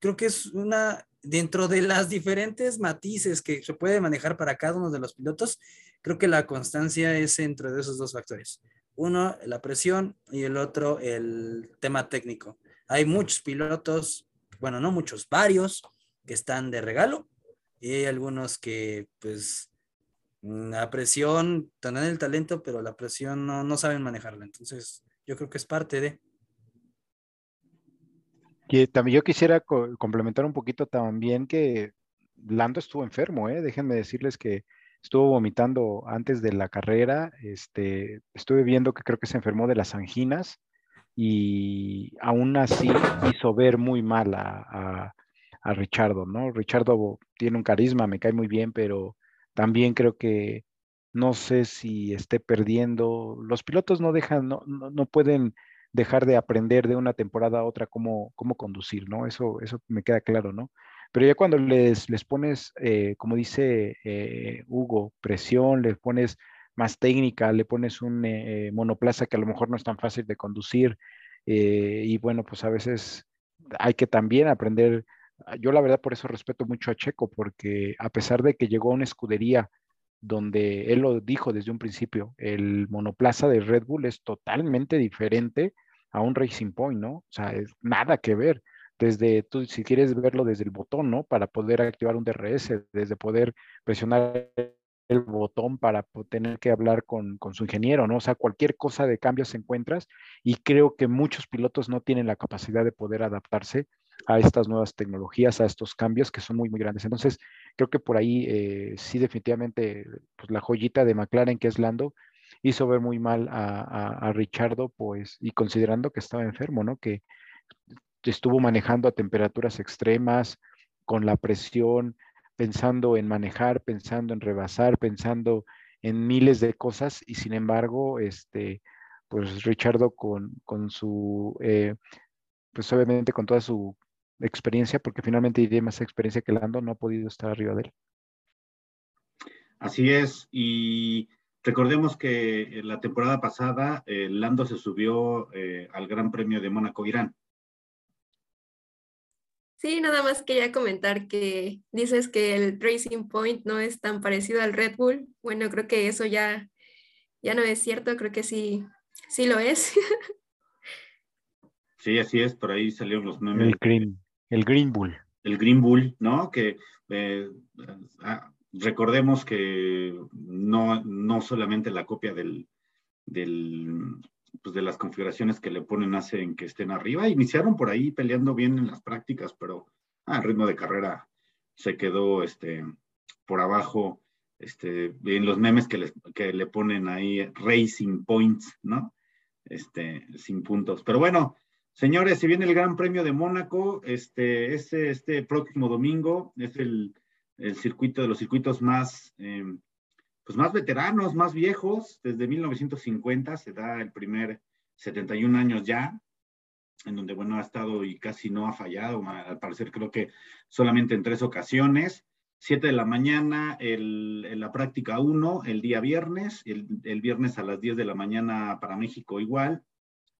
Speaker 4: creo que es una, dentro de las diferentes matices que se puede manejar para cada uno de los pilotos, creo que la constancia es entre de esos dos factores. Uno, la presión y el otro, el tema técnico. Hay muchos pilotos, bueno, no muchos, varios que están de regalo y hay algunos que, pues, la presión, tienen el talento, pero la presión no, no saben manejarla. Entonces, yo creo que es parte de.
Speaker 3: Y también yo quisiera complementar un poquito también que Lando estuvo enfermo, ¿eh? Déjenme decirles que estuvo vomitando antes de la carrera, este, estuve viendo que creo que se enfermó de las anginas y aún así hizo ver muy mal a, a, Richardo, ¿no? Richardo tiene un carisma, me cae muy bien, pero también creo que no sé si esté perdiendo. Los pilotos no dejan, no, no, pueden dejar de aprender de una temporada a otra cómo, cómo conducir, ¿no? Eso, eso me queda claro, ¿no? Pero ya cuando les, les pones, eh, como dice eh, Hugo, presión, les pones más técnica, le pones un eh, monoplaza que a lo mejor no es tan fácil de conducir y bueno, pues a veces hay que también aprender. Yo la verdad por eso respeto mucho a Checo, porque a pesar de que llegó a una escudería donde él lo dijo desde un principio, el monoplaza de Red Bull es totalmente diferente a un Racing Point, ¿no? O sea, es nada que ver desde, tú, si quieres verlo desde el botón, ¿no? Para poder activar un DRS, desde poder presionar el botón para tener que hablar con, con, su ingeniero, ¿no? O sea, cualquier cosa de cambios encuentras y creo que muchos pilotos no tienen la capacidad de poder adaptarse a estas nuevas tecnologías, a estos cambios que son muy, muy grandes. Entonces, creo que por ahí eh, sí definitivamente pues, la joyita de McLaren, que es Lando, hizo ver muy mal a, a, Richardo, pues, y considerando que estaba enfermo, ¿no? Que estuvo manejando a temperaturas extremas, con la presión, pensando en manejar, pensando en rebasar, pensando en miles de cosas y sin embargo, este, pues Richardo con, con su, eh, pues obviamente con toda su experiencia, porque finalmente tiene más experiencia que Lando, no ha podido estar arriba de él.
Speaker 1: Así es, y recordemos que la temporada pasada eh, Lando se subió eh, al Gran Premio de Mónaco-Irán.
Speaker 2: Sí, nada más quería comentar que dices que el Racing Point no es tan parecido al Red Bull. Bueno, creo que eso ya, ya no es cierto, creo que sí, sí lo es.
Speaker 1: Sí, así es, por ahí salieron los memes.
Speaker 3: El Green, el Green Bull.
Speaker 1: El Green Bull, ¿no? Que eh, ah, recordemos que no, no solamente la copia del, del, pues de las configuraciones que le ponen hacen que estén arriba. Iniciaron por ahí peleando bien en las prácticas, pero al ah, ritmo de carrera se quedó este, por abajo. Este, en los memes que, que le ponen ahí Racing Points, ¿no? Este, sin puntos. Pero bueno, señores, si viene el Gran Premio de Mónaco, este, este, este próximo domingo es el, el, circuito de los circuitos más, em, pues más veteranos, más viejos. Desde 1950 se da el primer 71 años ya, en donde, bueno, ha estado y casi no ha fallado. Al parecer creo que solamente en tres ocasiones. 7 de la mañana en la práctica 1 el día viernes, el, el, viernes a las 10 de la mañana para México igual,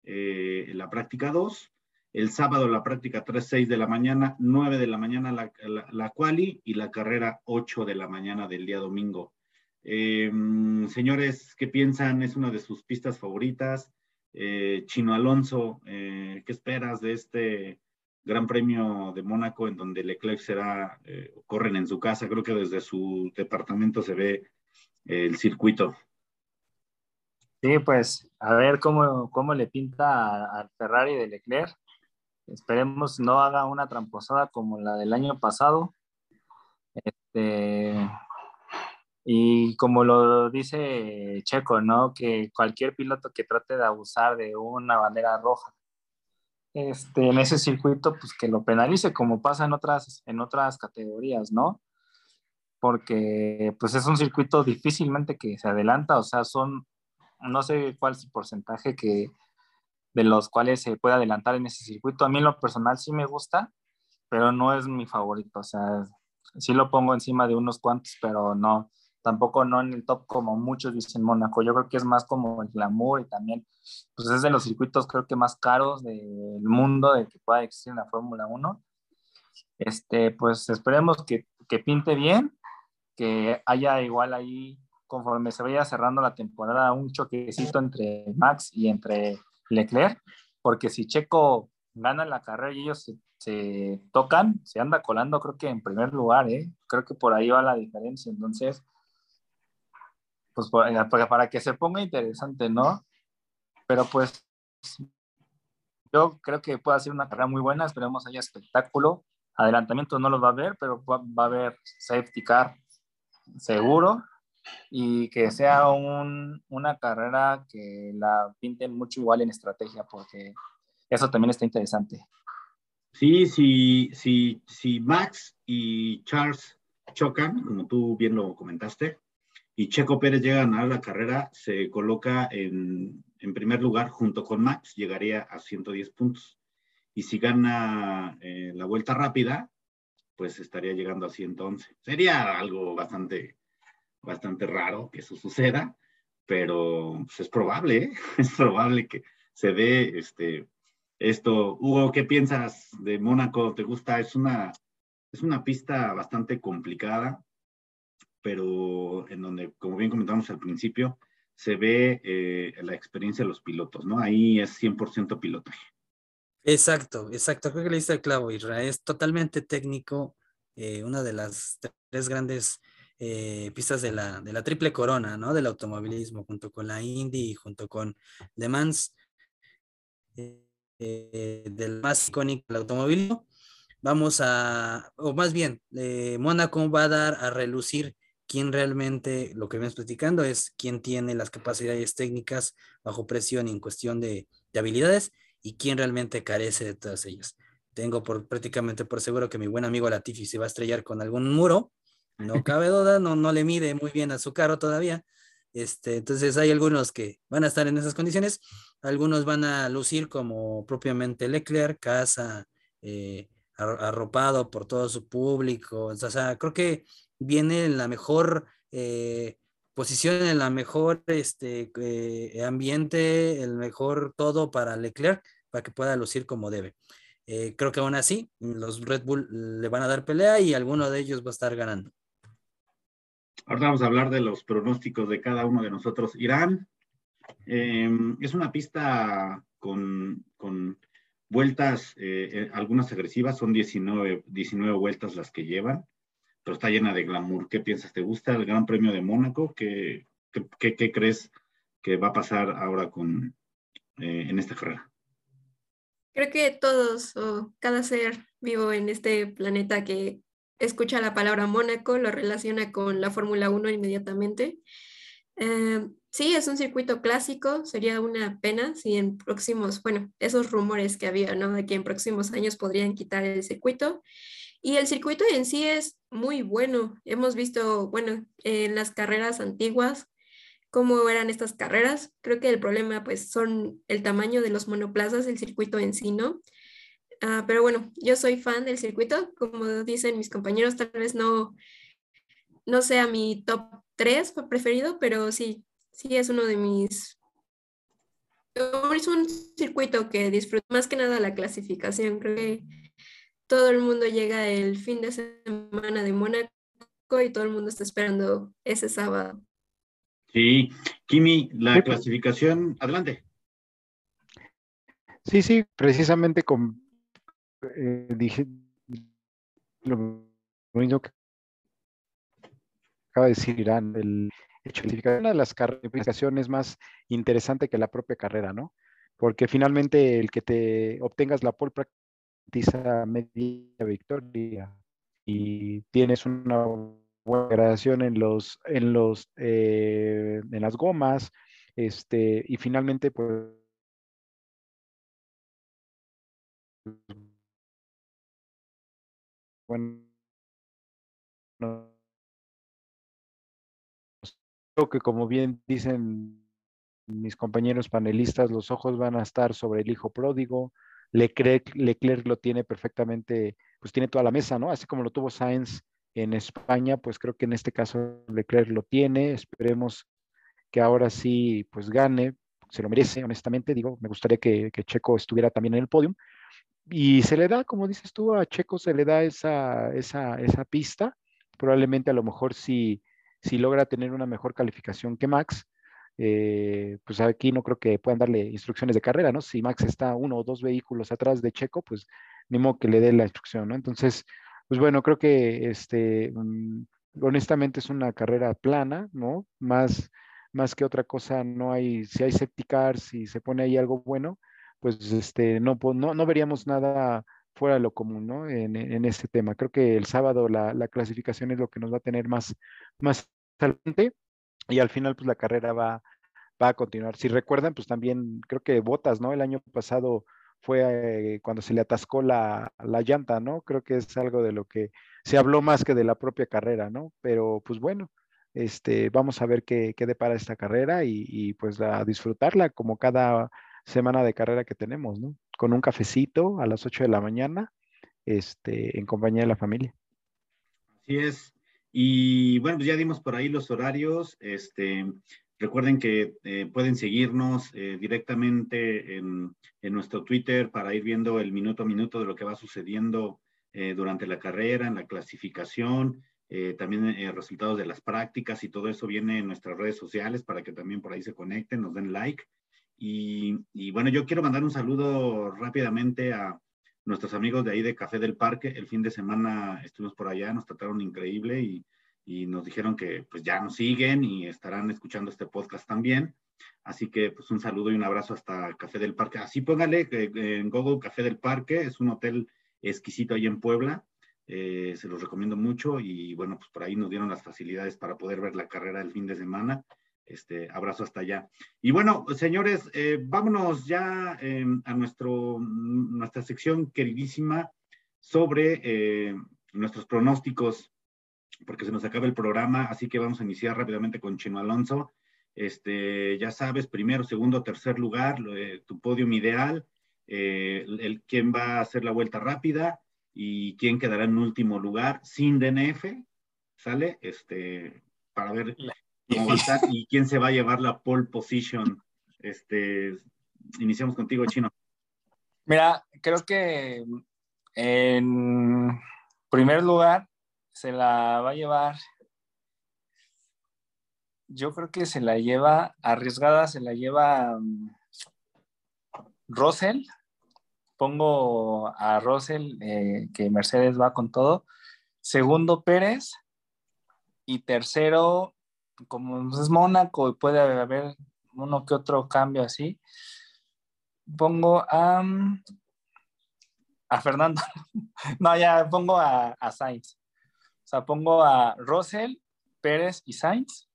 Speaker 1: eh, la práctica 2, el sábado la práctica 3, 6 de la mañana, 9 de la mañana la, la, quali y la carrera 8 de la mañana del día domingo. Eh, señores, ¿qué piensan? Es una de sus pistas favoritas. Eh, Chino Alonso, ¿qué esperas de este Gran Premio de Mónaco, en donde Leclerc será, eh, corren en su casa, creo que desde su departamento se ve eh, el circuito.
Speaker 5: Sí, pues a ver cómo, cómo le pinta al Ferrari de Leclerc. Esperemos no haga una tramposada como la del año pasado. Este, y como lo dice Checo, ¿no? Que cualquier piloto que trate de abusar de una bandera roja este, en ese circuito, pues que lo penalice como pasa en otras, en otras categorías, ¿no? Porque pues es un circuito difícilmente que se adelanta, o sea, son, no sé cuál es el porcentaje que, de los cuales se puede adelantar en ese circuito. A mí en lo personal sí me gusta, pero no es mi favorito, o sea, sí lo pongo encima de unos cuantos, pero no, tampoco no en el top como muchos dicen Mónaco. Yo creo que es más como el glamour y también, pues es de los circuitos creo que más caros del mundo de que pueda existir en la Fórmula 1. Este, pues esperemos que, que pinte bien, que haya igual ahí, conforme se vaya cerrando la temporada, un choquecito entre Max y entre Leclerc, porque si Checo gana la carrera y ellos se, se tocan, se anda colando creo que en primer lugar, ¿eh? creo que por ahí va la diferencia, entonces pues para, que se ponga interesante, ¿no? Pero pues yo creo que puede ser una carrera muy buena, esperemos haya espectáculo, adelantamiento no los va a haber, pero va, a haber safety car seguro y que sea un, una carrera que la pinten mucho igual en estrategia, porque eso también está interesante.
Speaker 1: Sí, sí, sí, sí, Max y Charles chocan, como tú bien lo comentaste, y Checo Pérez llega a ganar la carrera, se coloca en, primer lugar junto con Max, llegaría a 110 puntos. Y si gana eh, la vuelta rápida, pues estaría llegando a 111. Sería algo bastante, bastante raro que eso suceda, pero pues, es probable, ¿eh? es probable que se dé este, esto. Hugo, ¿qué piensas de Mónaco? ¿Te gusta? Es una, es una pista bastante complicada pero en donde, como bien comentamos al principio, se ve eh, la experiencia de los pilotos, ¿no? Ahí es 100% pilotaje.
Speaker 4: Exacto, exacto. Creo que le diste el clavo, Israel. Es totalmente técnico. Eh, una de las tres grandes eh, pistas de la, de la triple corona, ¿no? Del automovilismo, junto con la Indy y junto con Le Mans, del más icónico del automovilismo. Vamos a, o más bien, Mónaco va a dar a relucir quién realmente, lo que venimos platicando es quién tiene las capacidades técnicas bajo presión y en cuestión de, habilidades y quién realmente carece de todas ellas. Tengo por prácticamente por seguro que mi buen amigo Latifi se va a estrellar con algún muro, no cabe duda, no, no le mide muy bien a su carro todavía. Este, entonces hay algunos que van a estar en esas condiciones, algunos van a lucir como propiamente Leclerc, casa, eh, arropado por todo su público. O sea, creo que viene en la mejor eh, posición, en la mejor este, eh, ambiente, el mejor todo para Leclerc, para que pueda lucir como debe. Creo que aún así, los Red Bull le van a dar pelea y alguno de ellos va a estar ganando.
Speaker 1: Ahora vamos a hablar de los pronósticos de cada uno de nosotros. Irán em, es una pista con, con vueltas, algunas agresivas, son 19, 19 vueltas las que llevan pero está llena de glamour. ¿Qué piensas? ¿Te gusta el Gran Premio de Mónaco? ¿Qué, qué, qué, crees que va a pasar ahora con, eh, en esta carrera?
Speaker 2: Creo que todos o cada ser vivo en este planeta que escucha la palabra Mónaco lo relaciona con la Fórmula 1 inmediatamente. Eh, sí, es un circuito clásico, sería una pena si en próximos, bueno, esos rumores que había, ¿no? De que en próximos años podrían quitar el circuito. Y el circuito en sí es muy bueno. Hemos visto, bueno, en las carreras antiguas, cómo eran estas carreras. Creo que el problema pues son el tamaño de los monoplazas, el circuito en sí, ¿no? Ah, pero bueno, yo soy fan del circuito, como dicen mis compañeros, tal vez no, no sea mi top 3 preferido, pero sí, sí es uno de mis... Es un circuito que disfruto más que nada la clasificación. Creo que todo el mundo llega el fin de semana de Mónaco y todo el mundo está esperando ese sábado.
Speaker 1: Sí, Kimi, la clasificación, adelante.
Speaker 3: Sí, sí, precisamente con, eh, dije lo mismo que acaba de decir Irán, el hecho de una de las calificaciones más interesante que la propia carrera, ¿no? Porque finalmente el que te obtengas la pole practice media victoria y tienes una buena gradación en los, en los, eh, en las gomas, este, y finalmente, pues, bueno, creo que como bien dicen mis compañeros panelistas, los ojos van a estar sobre el hijo pródigo. Leclerc, Leclerc lo tiene perfectamente, pues tiene toda la mesa, ¿no? Así como lo tuvo Sainz en España, pues creo que en este caso Leclerc lo tiene. Esperemos que ahora sí, pues gane, se lo merece, honestamente. Digo, me gustaría que, Checo estuviera también en el podio. Y se le da, como dices tú, a Checo se le da esa, esa, esa pista. Probablemente a lo mejor si, si logra tener una mejor calificación que Max, eh, pues aquí no creo que puedan darle instrucciones de carrera, ¿no? Si Max está uno o dos vehículos atrás de Checo, pues ni modo que le dé la instrucción, ¿no? Entonces, pues bueno, creo que este, mm, honestamente es una carrera plana, ¿no? Más, más que otra cosa, no hay, si hay safety si se pone ahí algo bueno, pues este, no, no, no veríamos nada fuera de lo común, ¿no? En, en este tema. Creo que el sábado la, la, clasificación es lo que nos va a tener más, más adelante y al final pues la carrera va, va a continuar. Si recuerdan, pues también creo que Botas, ¿no? El año pasado fue eh, cuando se le atascó la, la, llanta, ¿no? Creo que es algo de lo que se habló más que de la propia carrera, ¿no? Pero pues bueno, este, vamos a ver qué, qué depara esta carrera y, pues a disfrutarla como cada semana de carrera que tenemos, ¿no? Con un cafecito a las 8 de la mañana, este, en compañía de la familia.
Speaker 1: Así es. Y bueno, pues ya dimos por ahí los horarios. Este, Recuerden que eh, pueden seguirnos eh, directamente en, nuestro Twitter para ir viendo el minuto a minuto de lo que va sucediendo eh, durante la carrera, en la clasificación, también resultados de las prácticas y todo eso viene en nuestras redes sociales para que también por ahí se conecten, nos den like. Y, bueno, yo quiero mandar un saludo rápidamente a nuestros amigos de ahí de Café del Parque. El fin de semana estuvimos por allá, nos trataron increíble y y nos dijeron que pues ya nos siguen y estarán escuchando este podcast también. Así que pues un saludo y un abrazo hasta Café del Parque. Así póngale que en Google Café del Parque, es un hotel exquisito ahí en Puebla. Eh, se los recomiendo mucho y bueno, pues por ahí nos dieron las facilidades para poder ver la carrera el fin de semana. Este, abrazo hasta allá. Y bueno, señores, eh, vámonos ya em, a nuestro, nuestra sección queridísima sobre eh, nuestros pronósticos porque se nos acaba el programa, así que vamos a iniciar rápidamente con Chino Alonso. Este, ya sabes, primero, segundo, tercer lugar, tu podium ideal, eh, el, quién va a hacer la vuelta rápida y quién quedará en último lugar sin DNF, ¿sale? Este, para ver y quién se va a llevar la pole position. Este, iniciamos contigo, Chino.
Speaker 5: Mira, creo que en primer lugar se la va a llevar. Yo creo que se la lleva arriesgada, se la lleva um, Russell. Pongo a Russell eh, que Mercedes va con todo. Segundo Pérez. Y tercero, como es Mónaco y puede haber uno que otro cambio así. Pongo a, a Fernando. no, ya pongo a, a Sainz. O sea, pongo a Russell, Pérez y Sainz.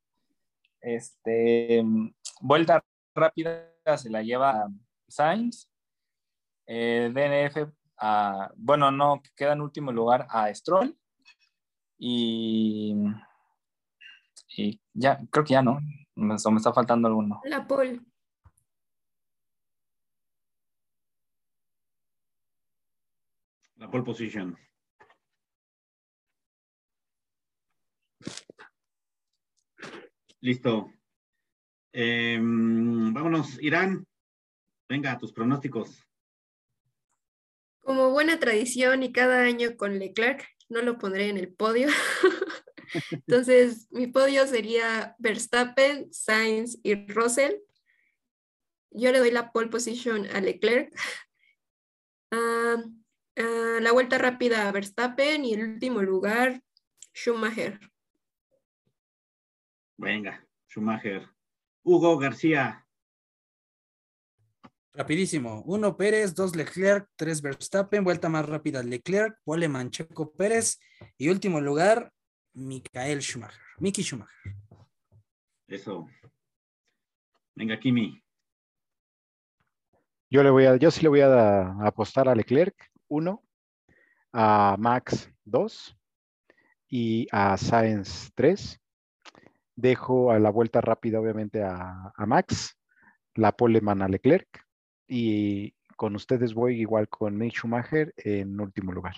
Speaker 5: Este, vuelta rápida se la lleva Sainz. Eh, DNF, a, bueno, no, queda en último lugar a Stroll. Y, y ya, creo que ya no. Me, me está faltando alguno.
Speaker 2: La pole.
Speaker 1: La pole position. Listo. Eh, vámonos, Irán. Venga, tus pronósticos.
Speaker 2: Como buena tradición y cada año con Leclerc, no lo pondré en el podio. Entonces, mi podio sería Verstappen, Sainz y Russell. Yo le doy la pole position a Leclerc. Ah, ah, la vuelta rápida a Verstappen y el último lugar, Schumacher.
Speaker 1: Venga, Schumacher. Hugo García.
Speaker 4: Rapidísimo. Uno Pérez, dos Leclerc, tres Verstappen, vuelta más rápida Leclerc, pole Mancheco Pérez y último lugar, Michael Schumacher. Mickey Schumacher.
Speaker 1: Eso. Venga, Kimi.
Speaker 3: Yo le voy a, yo sí le voy a, a apostar a Leclerc, uno, a Max, dos, y a Sainz, tres. Dejo a la vuelta rápida, obviamente, a, a Max, la poleman a Leclerc, y con ustedes voy igual con Mick Schumacher en último lugar.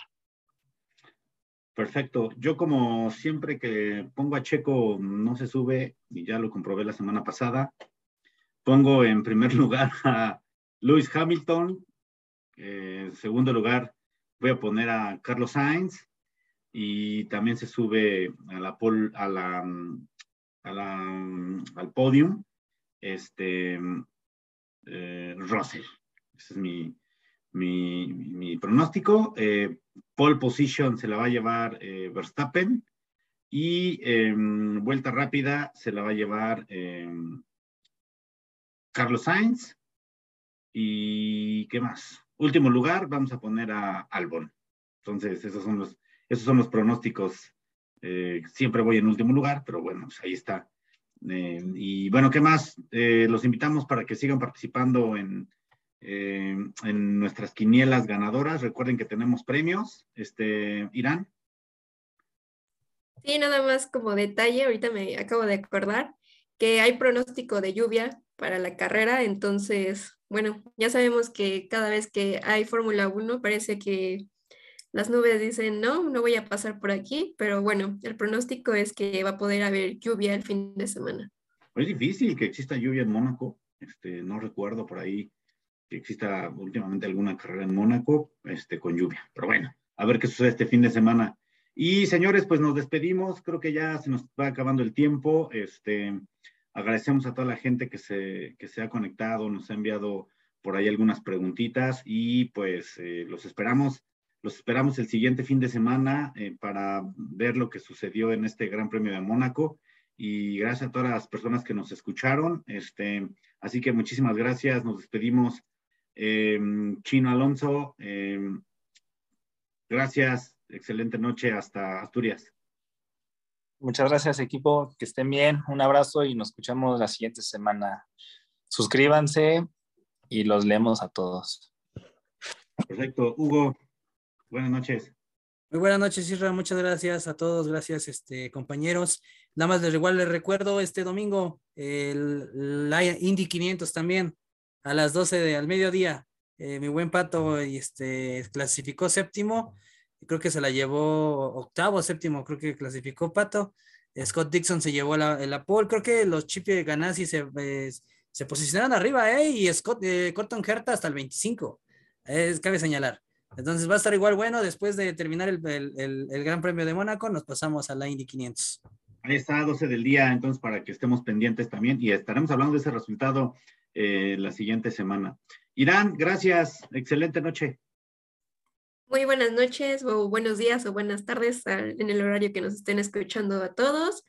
Speaker 1: Perfecto. Yo como siempre que pongo a Checo no se sube, y ya lo comprobé la semana pasada, pongo en primer lugar a Lewis Hamilton, eh, en segundo lugar voy a poner a Carlos Sainz y también se sube a la, a la al podium este eh, Russell. Ese es mi, mi, pronóstico. Eh, pole position se la va a llevar eh, Verstappen y eh, vuelta rápida se la va a llevar em, Carlos Sainz. ¿Y qué más? Último lugar, vamos a poner a Albon. Entonces, esos son los, esos son los pronósticos. Eh, siempre voy en último lugar, pero bueno, pues ahí está. Y bueno, ¿qué más? Los invitamos para que sigan participando en, en nuestras quinielas ganadoras. Recuerden que tenemos premios. Este, Irán.
Speaker 2: Sí, nada más como detalle, ahorita me acabo de acordar que hay pronóstico de lluvia para la carrera, entonces, bueno, ya sabemos que cada vez que hay Fórmula 1 parece que las nubes dicen, no, no voy a pasar por aquí, pero bueno, el pronóstico es que va a poder haber lluvia el fin de semana.
Speaker 1: Es difícil que exista lluvia en Mónaco, este, no recuerdo por ahí que exista últimamente alguna carrera en Mónaco este, con lluvia, pero bueno, a ver qué sucede este fin de semana. Y señores, pues nos despedimos, creo que ya se nos va acabando el tiempo, este, agradecemos a toda la gente que se, que se ha conectado, nos ha enviado por ahí algunas preguntitas y pues eh, los esperamos los esperamos el siguiente fin de semana eh, para ver lo que sucedió en este Gran Premio de Mónaco. Y gracias a todas las personas que nos escucharon. Este, así que muchísimas gracias. Nos despedimos. Eh, Chino Alonso, eh, gracias. Excelente noche hasta Asturias.
Speaker 5: Muchas gracias, equipo. Que estén bien. Un abrazo y nos escuchamos la siguiente semana. Suscríbanse y los leemos a todos.
Speaker 1: Perfecto. Hugo. Buenas noches.
Speaker 4: Muy buenas noches, Isra. Muchas gracias a todos. Gracias, este, compañeros. Nada más les igual les recuerdo este domingo el, la Indy 500 también a las 12 de, al mediodía. Eh, mi buen pato este, clasificó séptimo. Creo que se la llevó octavo, séptimo. Creo que clasificó pato. Scott Dixon se llevó la, la pole. Creo que los Chipi Ganassi se, eh, se posicionaron arriba, ¿eh? Y Scott, eh, Corton Herta hasta el 25. Es, cabe señalar. Entonces va a estar igual bueno. Después de terminar el, el, el, Gran Premio de Mónaco, nos pasamos a la Indy 500.
Speaker 1: Ahí está, 12 del día, entonces para que estemos pendientes también y estaremos hablando de ese resultado eh, la siguiente semana. Irán, gracias. Excelente noche.
Speaker 2: Muy buenas noches o buenos días o buenas tardes en el horario que nos estén escuchando a todos.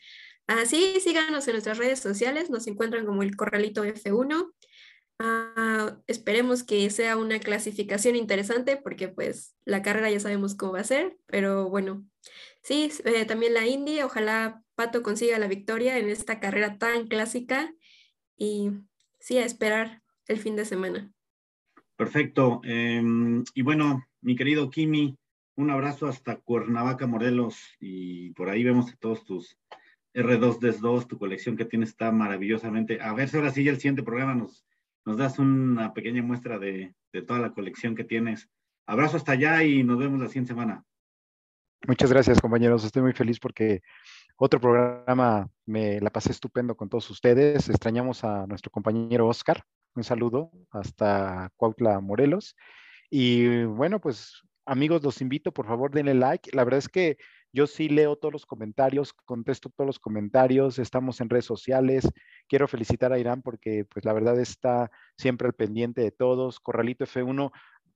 Speaker 2: Así, ah, síganos en nuestras redes sociales, nos encuentran como el Corralito F1. Ah, esperemos que sea una clasificación interesante porque pues la carrera ya sabemos cómo va a ser, pero bueno, sí, eh, también la Indy, ojalá Pato consiga la victoria en esta carrera tan clásica y sí, a esperar el fin de semana.
Speaker 1: Perfecto. Em, y bueno, mi querido Kimi, un abrazo hasta Cuernavaca, Morelos, y por ahí vemos todos tus R2D2, tu colección que tienes está maravillosamente. A ver si ahora sí ya el siguiente programa nos nos das una pequeña muestra de, toda la colección que tienes. Abrazo hasta allá y nos vemos la siguiente semana.
Speaker 3: Muchas gracias, compañeros. Estoy muy feliz porque otro programa me la pasé estupendo con todos ustedes. Extrañamos a nuestro compañero Oscar. Un saludo hasta Cuautla, Morelos. Y bueno, pues amigos, los invito, por favor, denle like. La verdad es que yo sí leo todos los comentarios, contesto todos los comentarios, estamos en redes sociales. Quiero felicitar a Irán porque pues la verdad está siempre al pendiente de todos. Corralito F1,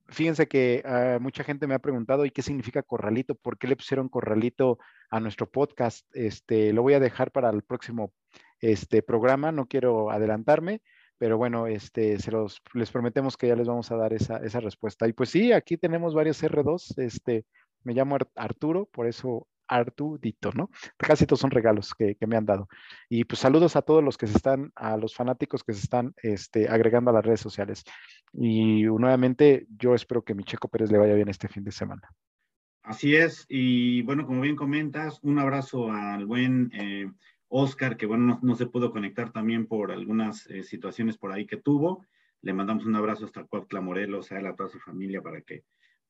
Speaker 3: fíjense que ah, mucha gente me ha preguntado, ¿y qué significa corralito? ¿Por qué le pusieron corralito a nuestro podcast? Este, lo voy a dejar para el próximo este, programa, no quiero adelantarme, pero bueno, este, se los, les prometemos que ya les vamos a dar esa, esa respuesta. Y pues sí, aquí tenemos varios R2, este, me llamo Arturo, por eso Artudito, ¿no? Casi todos son regalos que, me han dado. Y pues saludos a todos los que se están, a los fanáticos que se están este, agregando a las redes sociales. Y nuevamente, yo espero que mi Checo Pérez le vaya bien este fin de semana.
Speaker 1: Así es, y bueno, como bien comentas, un abrazo al buen eh, Oscar, que bueno, no, se pudo conectar también por algunas eh, situaciones por ahí que tuvo. Le mandamos un abrazo hasta Cuautla Morelos, a él, a toda su familia, para que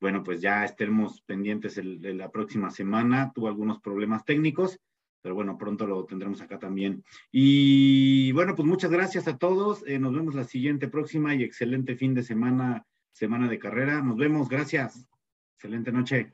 Speaker 1: bueno, pues ya estemos pendientes la próxima semana. Tuvo algunos problemas técnicos, pero bueno, pronto lo tendremos acá también. Y bueno, pues muchas gracias a todos. Eh, nos vemos la siguiente próxima y excelente fin de semana, semana de carrera. Nos vemos, gracias. Excelente noche.